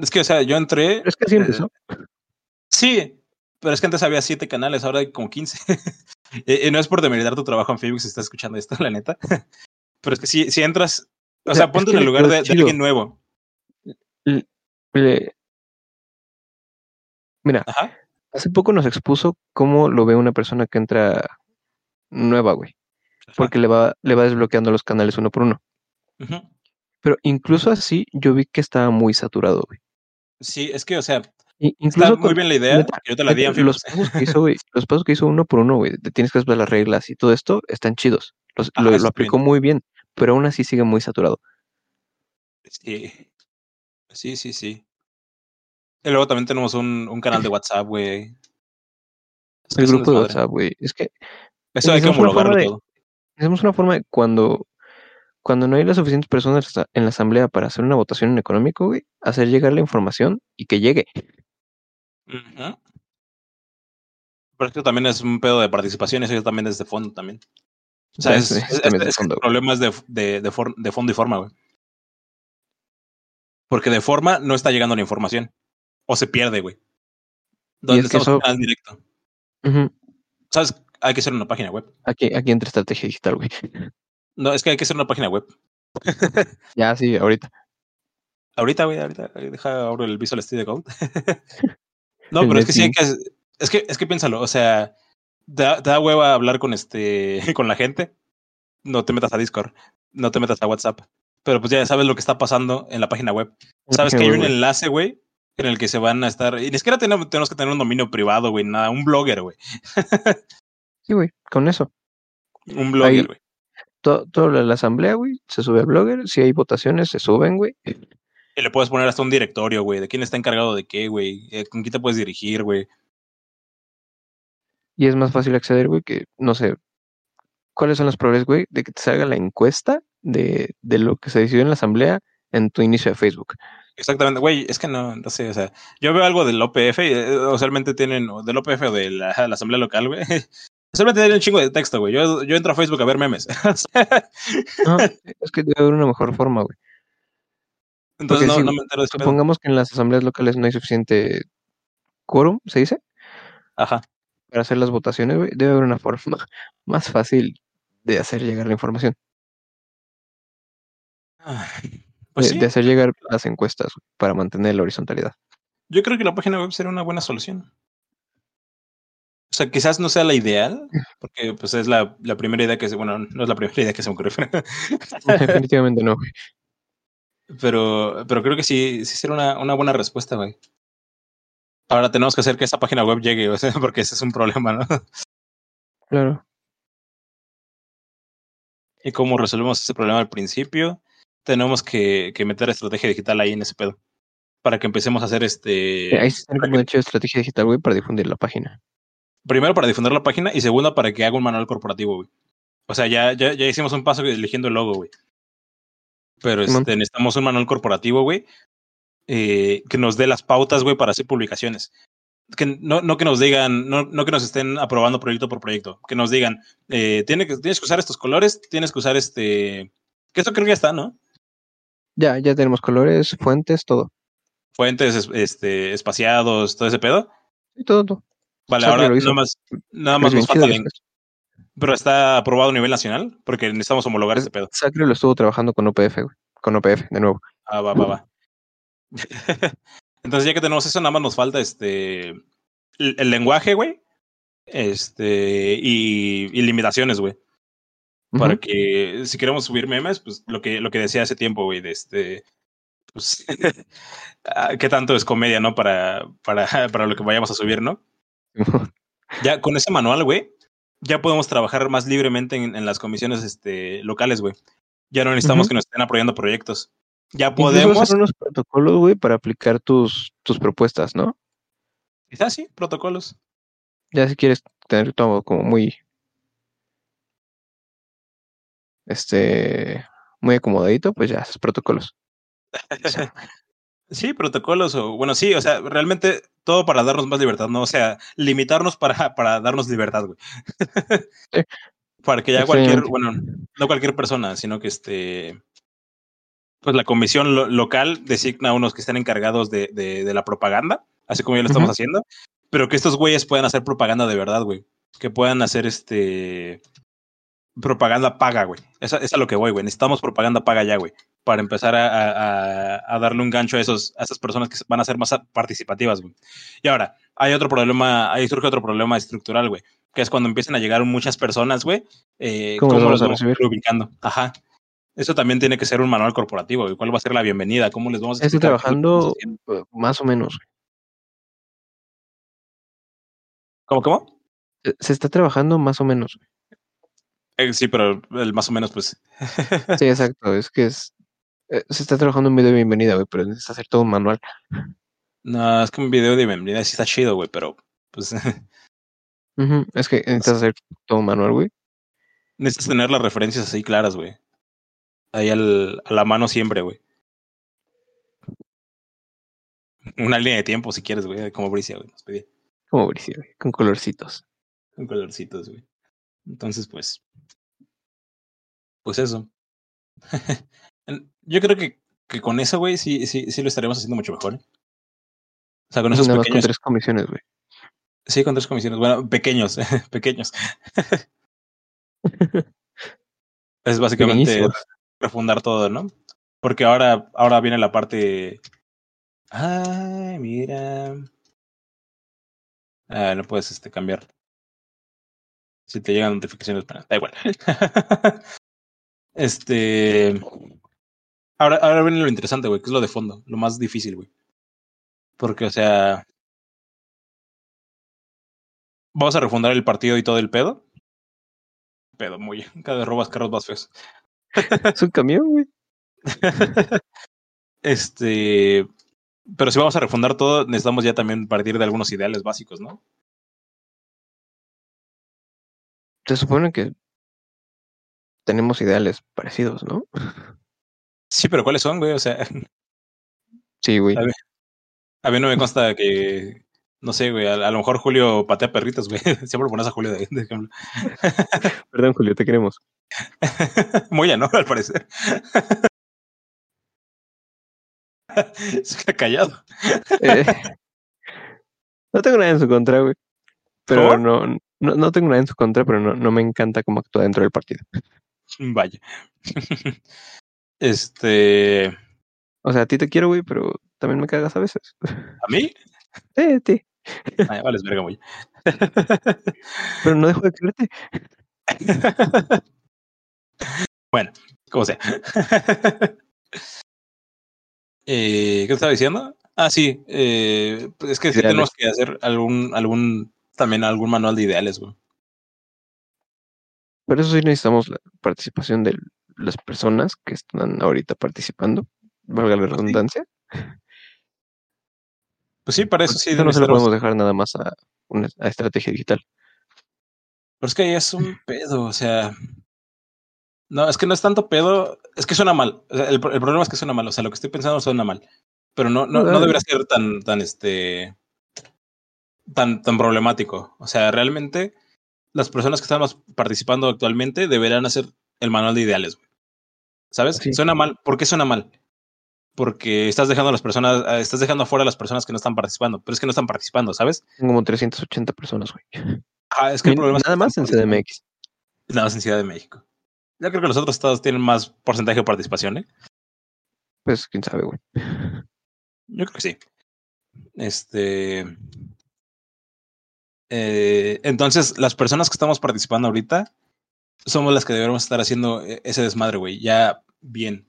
Es que, o sea, yo entré. Pero es que así eh. Sí, pero es que antes había siete canales, ahora hay como 15. [LAUGHS] y, y no es por demeritar tu trabajo en Facebook si estás escuchando esto, la neta. [LAUGHS] pero es que si, si entras, o O sea, sea, ponte en el lugar de, alguien nuevo. Le- Mira, Ajá. Hace poco nos expuso cómo lo ve una persona que entra nueva, güey. Porque le va, le va desbloqueando los canales uno por uno. Pero incluso así, yo vi que estaba muy saturado, güey. Sí, es que, o sea, está muy con- bien la idea. neta, yo te la di neta, los pasos que hizo, güey, [LAUGHS] los pasos que hizo uno por uno, güey, te tienes que ver las reglas y todo esto, están chidos. Los- Ajá, lo, está lo aplicó muy bien, pero aún así sigue muy saturado. Sí. Sí, sí, sí. Y luego también tenemos un, un canal de [LAUGHS] WhatsApp, güey. El grupo de. WhatsApp, güey. Es que Eso hay que homologarlo de- todo. Necesitamos una forma de cuando, cuando no hay las suficientes personas en la asamblea para hacer una votación en económico, güey, hacer llegar la información y que llegue. Ujú. Pero es que también es un pedo de participación, eso también es de fondo también. O sea, es, es, es fondo, güey. problema es de, de, de, for- de fondo y forma, güey. Porque de forma no está llegando la información. O se pierde, güey. Donde es estamos eso- directo. ¿Sabes? Hay que hacer una página web. Aquí, aquí entra estrategia digital, güey. No, es que hay que hacer una página web. [LAUGHS] Ya, sí, ahorita. Ahorita, güey, ahorita. Deja abro el Visual Studio Code. [LAUGHS] no, pero es que sí hay que. Es que, es que piénsalo, o sea, te da, da hueva hablar con este [LAUGHS] con la gente. No te metas a Discord, no te metas a WhatsApp. Pero pues ya sabes lo que está pasando en la página web. Sabes que hay un enlace, güey, en el que se van a estar. Y ni siquiera tenemos, tenemos que tener un dominio privado, güey, nada, un blogger, güey. [LAUGHS] Sí, güey, con eso. Un blogger, güey. Todo, la asamblea, güey, se sube a Blogger. Si hay votaciones, se suben, güey. Y le puedes poner hasta un directorio, güey, de quién está encargado de qué, güey, eh, con quién te puedes dirigir, güey. Y es más fácil acceder, güey, que, no sé, ¿cuáles son las probabilidades, güey, de que te salga la encuesta de, de lo que se decidió en la asamblea en tu inicio de Facebook? Exactamente, güey, es que no, no sé, o sea, yo veo algo del OPF, eh, usualmente tienen, o del OPF o de la, la Asamblea Local, güey, [LAUGHS] usualmente tienen un chingo de texto, güey, yo, yo entro a Facebook a ver memes, [LAUGHS] O No, es que debe haber una mejor forma, güey. entonces no, no me entero de. Supongamos que en las asambleas locales no hay suficiente quórum, ¿se dice? Ajá, Para hacer las votaciones, güey. Debe haber una forma [LAUGHS] más fácil de hacer llegar la información. Ah, pues de, sí, de hacer llegar las encuestas para mantener la horizontalidad. yo creo que la página web sería una buena solución. O sea, quizás no sea la ideal, porque pues es la, la primera idea que se, bueno, no es la primera [LAUGHS] idea que se me ocurrió, Definitivamente no, güey. pero, pero creo que sí, sí sería una, una buena respuesta, güey. Ahora tenemos que hacer que esa página web llegue, o sea, [LAUGHS] porque ese es un problema, ¿no? Claro. y cómo resolvemos ese problema al principio. Tenemos que, que meter estrategia digital ahí en ese pedo. Para que empecemos a hacer este. Ahí se tiene como hecho estrategia digital, güey, para difundir la página. Primero para difundir la página y segundo para que haga un manual corporativo, güey. O sea, ya, ya, ya hicimos un paso eligiendo el logo, güey. Pero este, necesitamos un manual corporativo, güey, eh, que nos dé las pautas, güey, para hacer publicaciones. Que no, no que nos digan, no, no que nos estén aprobando proyecto por proyecto, que nos digan, eh, tiene que, tienes que usar estos colores, tienes que usar este. Que eso creo que ya está, ¿no? Ya, ya tenemos colores, fuentes, todo. Fuentes es- este, espaciados, todo ese pedo. Y todo, todo. Vale, Sacre ahora lo hizo. nada más, nada Es más nos falta Pero está aprobado a nivel nacional, porque necesitamos homologar ese pedo. Sacre lo estuvo trabajando con OPF, güey. Con OPF, de nuevo. Ah, va, va, va. [LAUGHS] Entonces, ya que tenemos eso, nada más nos falta este el, el lenguaje, güey. Este, y, y limitaciones, güey. Para que si queremos subir memes, pues lo que, lo que decía hace tiempo, güey, de este. Pues, [LAUGHS] ah, ¿qué tanto es comedia, no? Para, para, [LAUGHS] para lo que vayamos a subir, ¿no? Ya con ese manual, güey, ya podemos trabajar más libremente en, en las comisiones este, locales, güey. Ya no necesitamos que nos estén apoyando proyectos. Ya podemos. hacer unos protocolos, güey, para aplicar tus, tus propuestas, ¿no? Quizás sí, protocolos. Ya si quieres tener todo como muy. Este. Muy acomodadito, pues ya protocolos. Sí, protocolos o bueno, sí, o sea, realmente todo para darnos más libertad, ¿no? O sea, limitarnos para, para darnos libertad, güey. Sí. [LAUGHS] Para que ya cualquier, bueno, no cualquier persona, sino que este, pues la comisión lo- local designa a unos que estén encargados de, de, de la propaganda, así como ya lo estamos haciendo, pero que estos güeyes puedan hacer propaganda de verdad, güey. Que puedan hacer este propaganda paga, güey. Esa, esa es a lo que voy, güey. Necesitamos propaganda paga ya, güey. Para empezar a, a- a- darle un gancho a, esos, a esas personas que van a ser más participativas, güey. Y ahora, hay otro problema, ahí surge otro problema estructural, güey. Que es cuando empiezan a llegar muchas personas, güey. Eh, ¿Cómo ¿Cómo, los vamos a vamos a recibir? ir ubicando? Ajá. Eso también tiene que ser un manual corporativo, güey. ¿Cuál va a ser la bienvenida? ¿Cómo les vamos a Estoy trabajando más o menos. ¿Cómo, cómo? Eh, Se está trabajando más o menos. güey. Eh, sí, pero el más o menos, pues. [LAUGHS] Sí, exacto. Es que es. eh, Se está trabajando un video de bienvenida, güey, pero necesitas hacer todo un manual. No, es que un video de bienvenida sí está chido, güey, pero pues [LAUGHS] Es que necesitas hacer todo un manual, güey. necesitas tener las referencias así claras, güey. Ahí al, a la mano siempre, güey. Una línea de tiempo, si quieres, güey, como Bricia, güey. Nos pedía Como Bricia, güey, con colorcitos. con colorcitos, güey. Entonces, pues. Pues eso. Yo creo que, que con eso, güey, sí, sí, sí lo estaremos haciendo mucho mejor. ¿eh? O sea, con esos Nada más con pequeños. tres comisiones, güey. Sí, con tres comisiones. Bueno, pequeños, [LAUGHS] pequeños. [LAUGHS] Es básicamente Pequeñísimos. refundar todo, ¿no? Porque ahora, ahora viene la parte. Ay, mira. Ah, no puedes este, cambiar. Si te llegan notificaciones, da igual. [LAUGHS] este. Ahora, ahora viene lo interesante, güey, que es lo de fondo, lo más difícil, güey. Porque, o sea. Vamos a refundar el partido y todo el pedo. Pedo, muy. [LAUGHS] Cada vez robas carros más feos. Es un camión, güey. [LAUGHS] este. Pero si vamos a refundar todo, necesitamos ya también partir de algunos ideales básicos, ¿no? Se supone que tenemos ideales parecidos, ¿no? Sí, pero ¿cuáles son, güey? O sea, Sí, güey. A a mí no me consta que. No sé, güey. A, a lo mejor Julio patea perritos, güey. [LAUGHS] Siempre pones a Julio de, de ejemplo. [LAUGHS] Perdón, Julio, te queremos. [LAUGHS] Muy ¿no? Al parecer. Se queda callado. Eh, no tengo nada en su contra, güey. Pero no, no, no tengo nada en su contra, pero no, no me encanta cómo actúa dentro del partido. [LAUGHS] Vaya. [LAUGHS] este. O sea, a ti te quiero, güey, pero también me cagas a veces. ¿A mí? [LAUGHS] Sí, a ti. Ay, vales verga, güey. Pero no dejo de quererte. bueno, como sea. eh, ¿Qué te estaba diciendo? Ah, sí. Eh, pues es que sí tenemos que hacer algún, algún, también algún manual de ideales, güey. Pero eso sí necesitamos la participación de las personas que están ahorita participando, valga la Pues redundancia. Pues sí, para eso Porque sí. no se lo podemos dejar nada más a una a estrategia digital. Pero es que ahí es un pedo, o sea. No, es que no es tanto pedo, es que suena mal. O sea, el, el problema es que suena mal, o sea, lo que estoy pensando suena mal. Pero no, no, no Dale. debería ser tan, tan, este. tan, tan problemático. O sea, realmente, las personas que estamos participando actualmente deberían hacer el manual de ideales, güey. ¿Sabes? Sí. Suena mal. ¿Por qué suena mal? Porque estás dejando a las personas, eh, estás dejando afuera a las personas que no están participando, pero es que no están participando, ¿sabes? Como 380 personas, güey. Ah, es que el problema es que Nada no más en. CDMX. Nada más en Ciudad de México. Yo creo que los otros estados tienen más porcentaje de participación, ¿eh? Pues quién sabe, güey. Yo creo que sí. Este. Eh, entonces, las personas que estamos participando ahorita somos las que debemos estar haciendo e- ese desmadre, güey. Ya bien.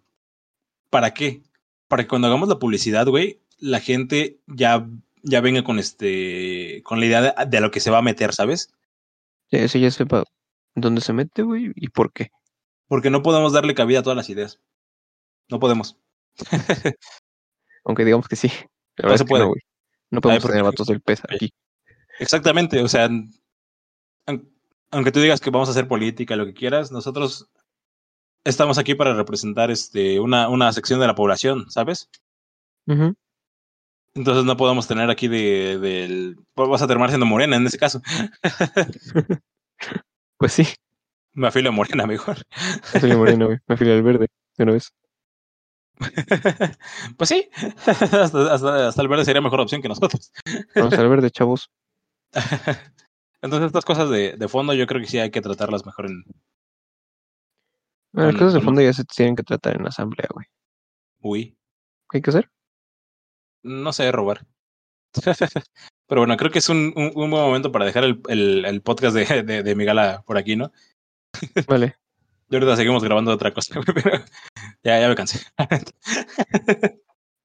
¿Para qué? Para que cuando hagamos la publicidad, güey, la gente ya, ya venga con este. con la idea de, de a lo que se va a meter, ¿sabes? Sí, Ese ya sepa dónde se mete, güey, y por qué. Porque no podemos darle cabida a todas las ideas. No podemos. [LAUGHS] Aunque digamos que sí. La No se que puede. no, podemos tener vatos del pez aquí. Exactamente, o sea, aun- aunque tú digas que vamos a hacer política, lo que quieras, nosotros estamos aquí para representar este, una, una sección de la población, ¿sabes? Entonces no podemos tener aquí de, del... pues vas a terminar siendo morena en ese caso. [LAUGHS] Pues sí, Me afilio a morena mejor. soy moreno, güey. Me afilié al verde de una vez. [LAUGHS] pues sí, [LAUGHS] hasta, hasta, hasta el verde sería mejor opción que nosotros. Vamos al verde, chavos. [LAUGHS] Entonces estas cosas de, de fondo yo creo que sí hay que tratarlas mejor en... Bueno, las cosas de fondo ya se tienen que tratar en la asamblea, güey. Uy, ¿Qué hay que hacer? no sé, robar. [LAUGHS] Pero bueno, creo que es un, un, un buen momento para dejar el, el, el podcast de, de, de mi gala por aquí, ¿no? [LAUGHS] Vale. Y ahorita seguimos grabando otra cosa, güey, pero ya, ya me cansé.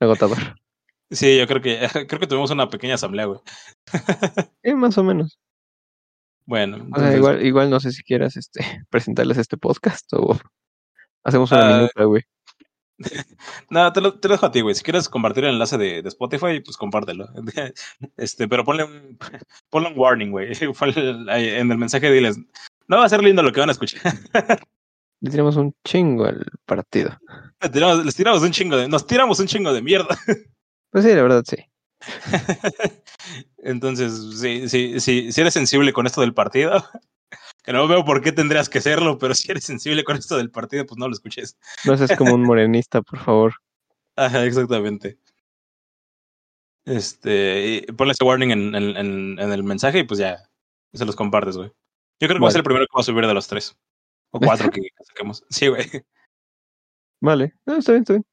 Agotador. Sí, yo creo que [LAUGHS] creo que tuvimos una pequeña asamblea, güey. [LAUGHS] Eh, más o menos. Bueno, O sea, entonces, igual, igual no sé si quieras este, [LAUGHS] presentarles este podcast o hacemos una Ah, minuta, güey. nada, te lo, te lo dejo a ti, güey. Si quieres compartir el enlace de, de Spotify, pues compártelo. Este, pero ponle un, ponle un warning, güey. En el mensaje diles, no va a ser lindo lo que van a escuchar. Le tiramos un chingo al partido. Les tiramos, les tiramos un chingo de, nos tiramos un chingo de mierda. Pues sí, la verdad, sí. [LAUGHS] Entonces, sí, sí, sí, si eres sensible con esto del partido, [LAUGHS] que no veo por qué tendrías que serlo, pero si eres sensible con esto del partido, pues no lo escuches. No seas como un morenista, por favor. [LAUGHS] Ajá, exactamente. Este, y ponle ese warning en, en, en, en el mensaje y pues ya se los compartes, güey. Yo creo que va a ser el primero que va a subir de los tres. O cuatro que saquemos. Sí, güey. Vale. No, está bien, está bien.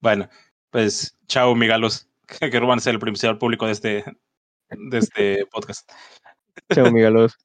Bueno, pues chao, migalos, [LAUGHS] que van a ser el principal público de este, de este podcast. Chao, migalos.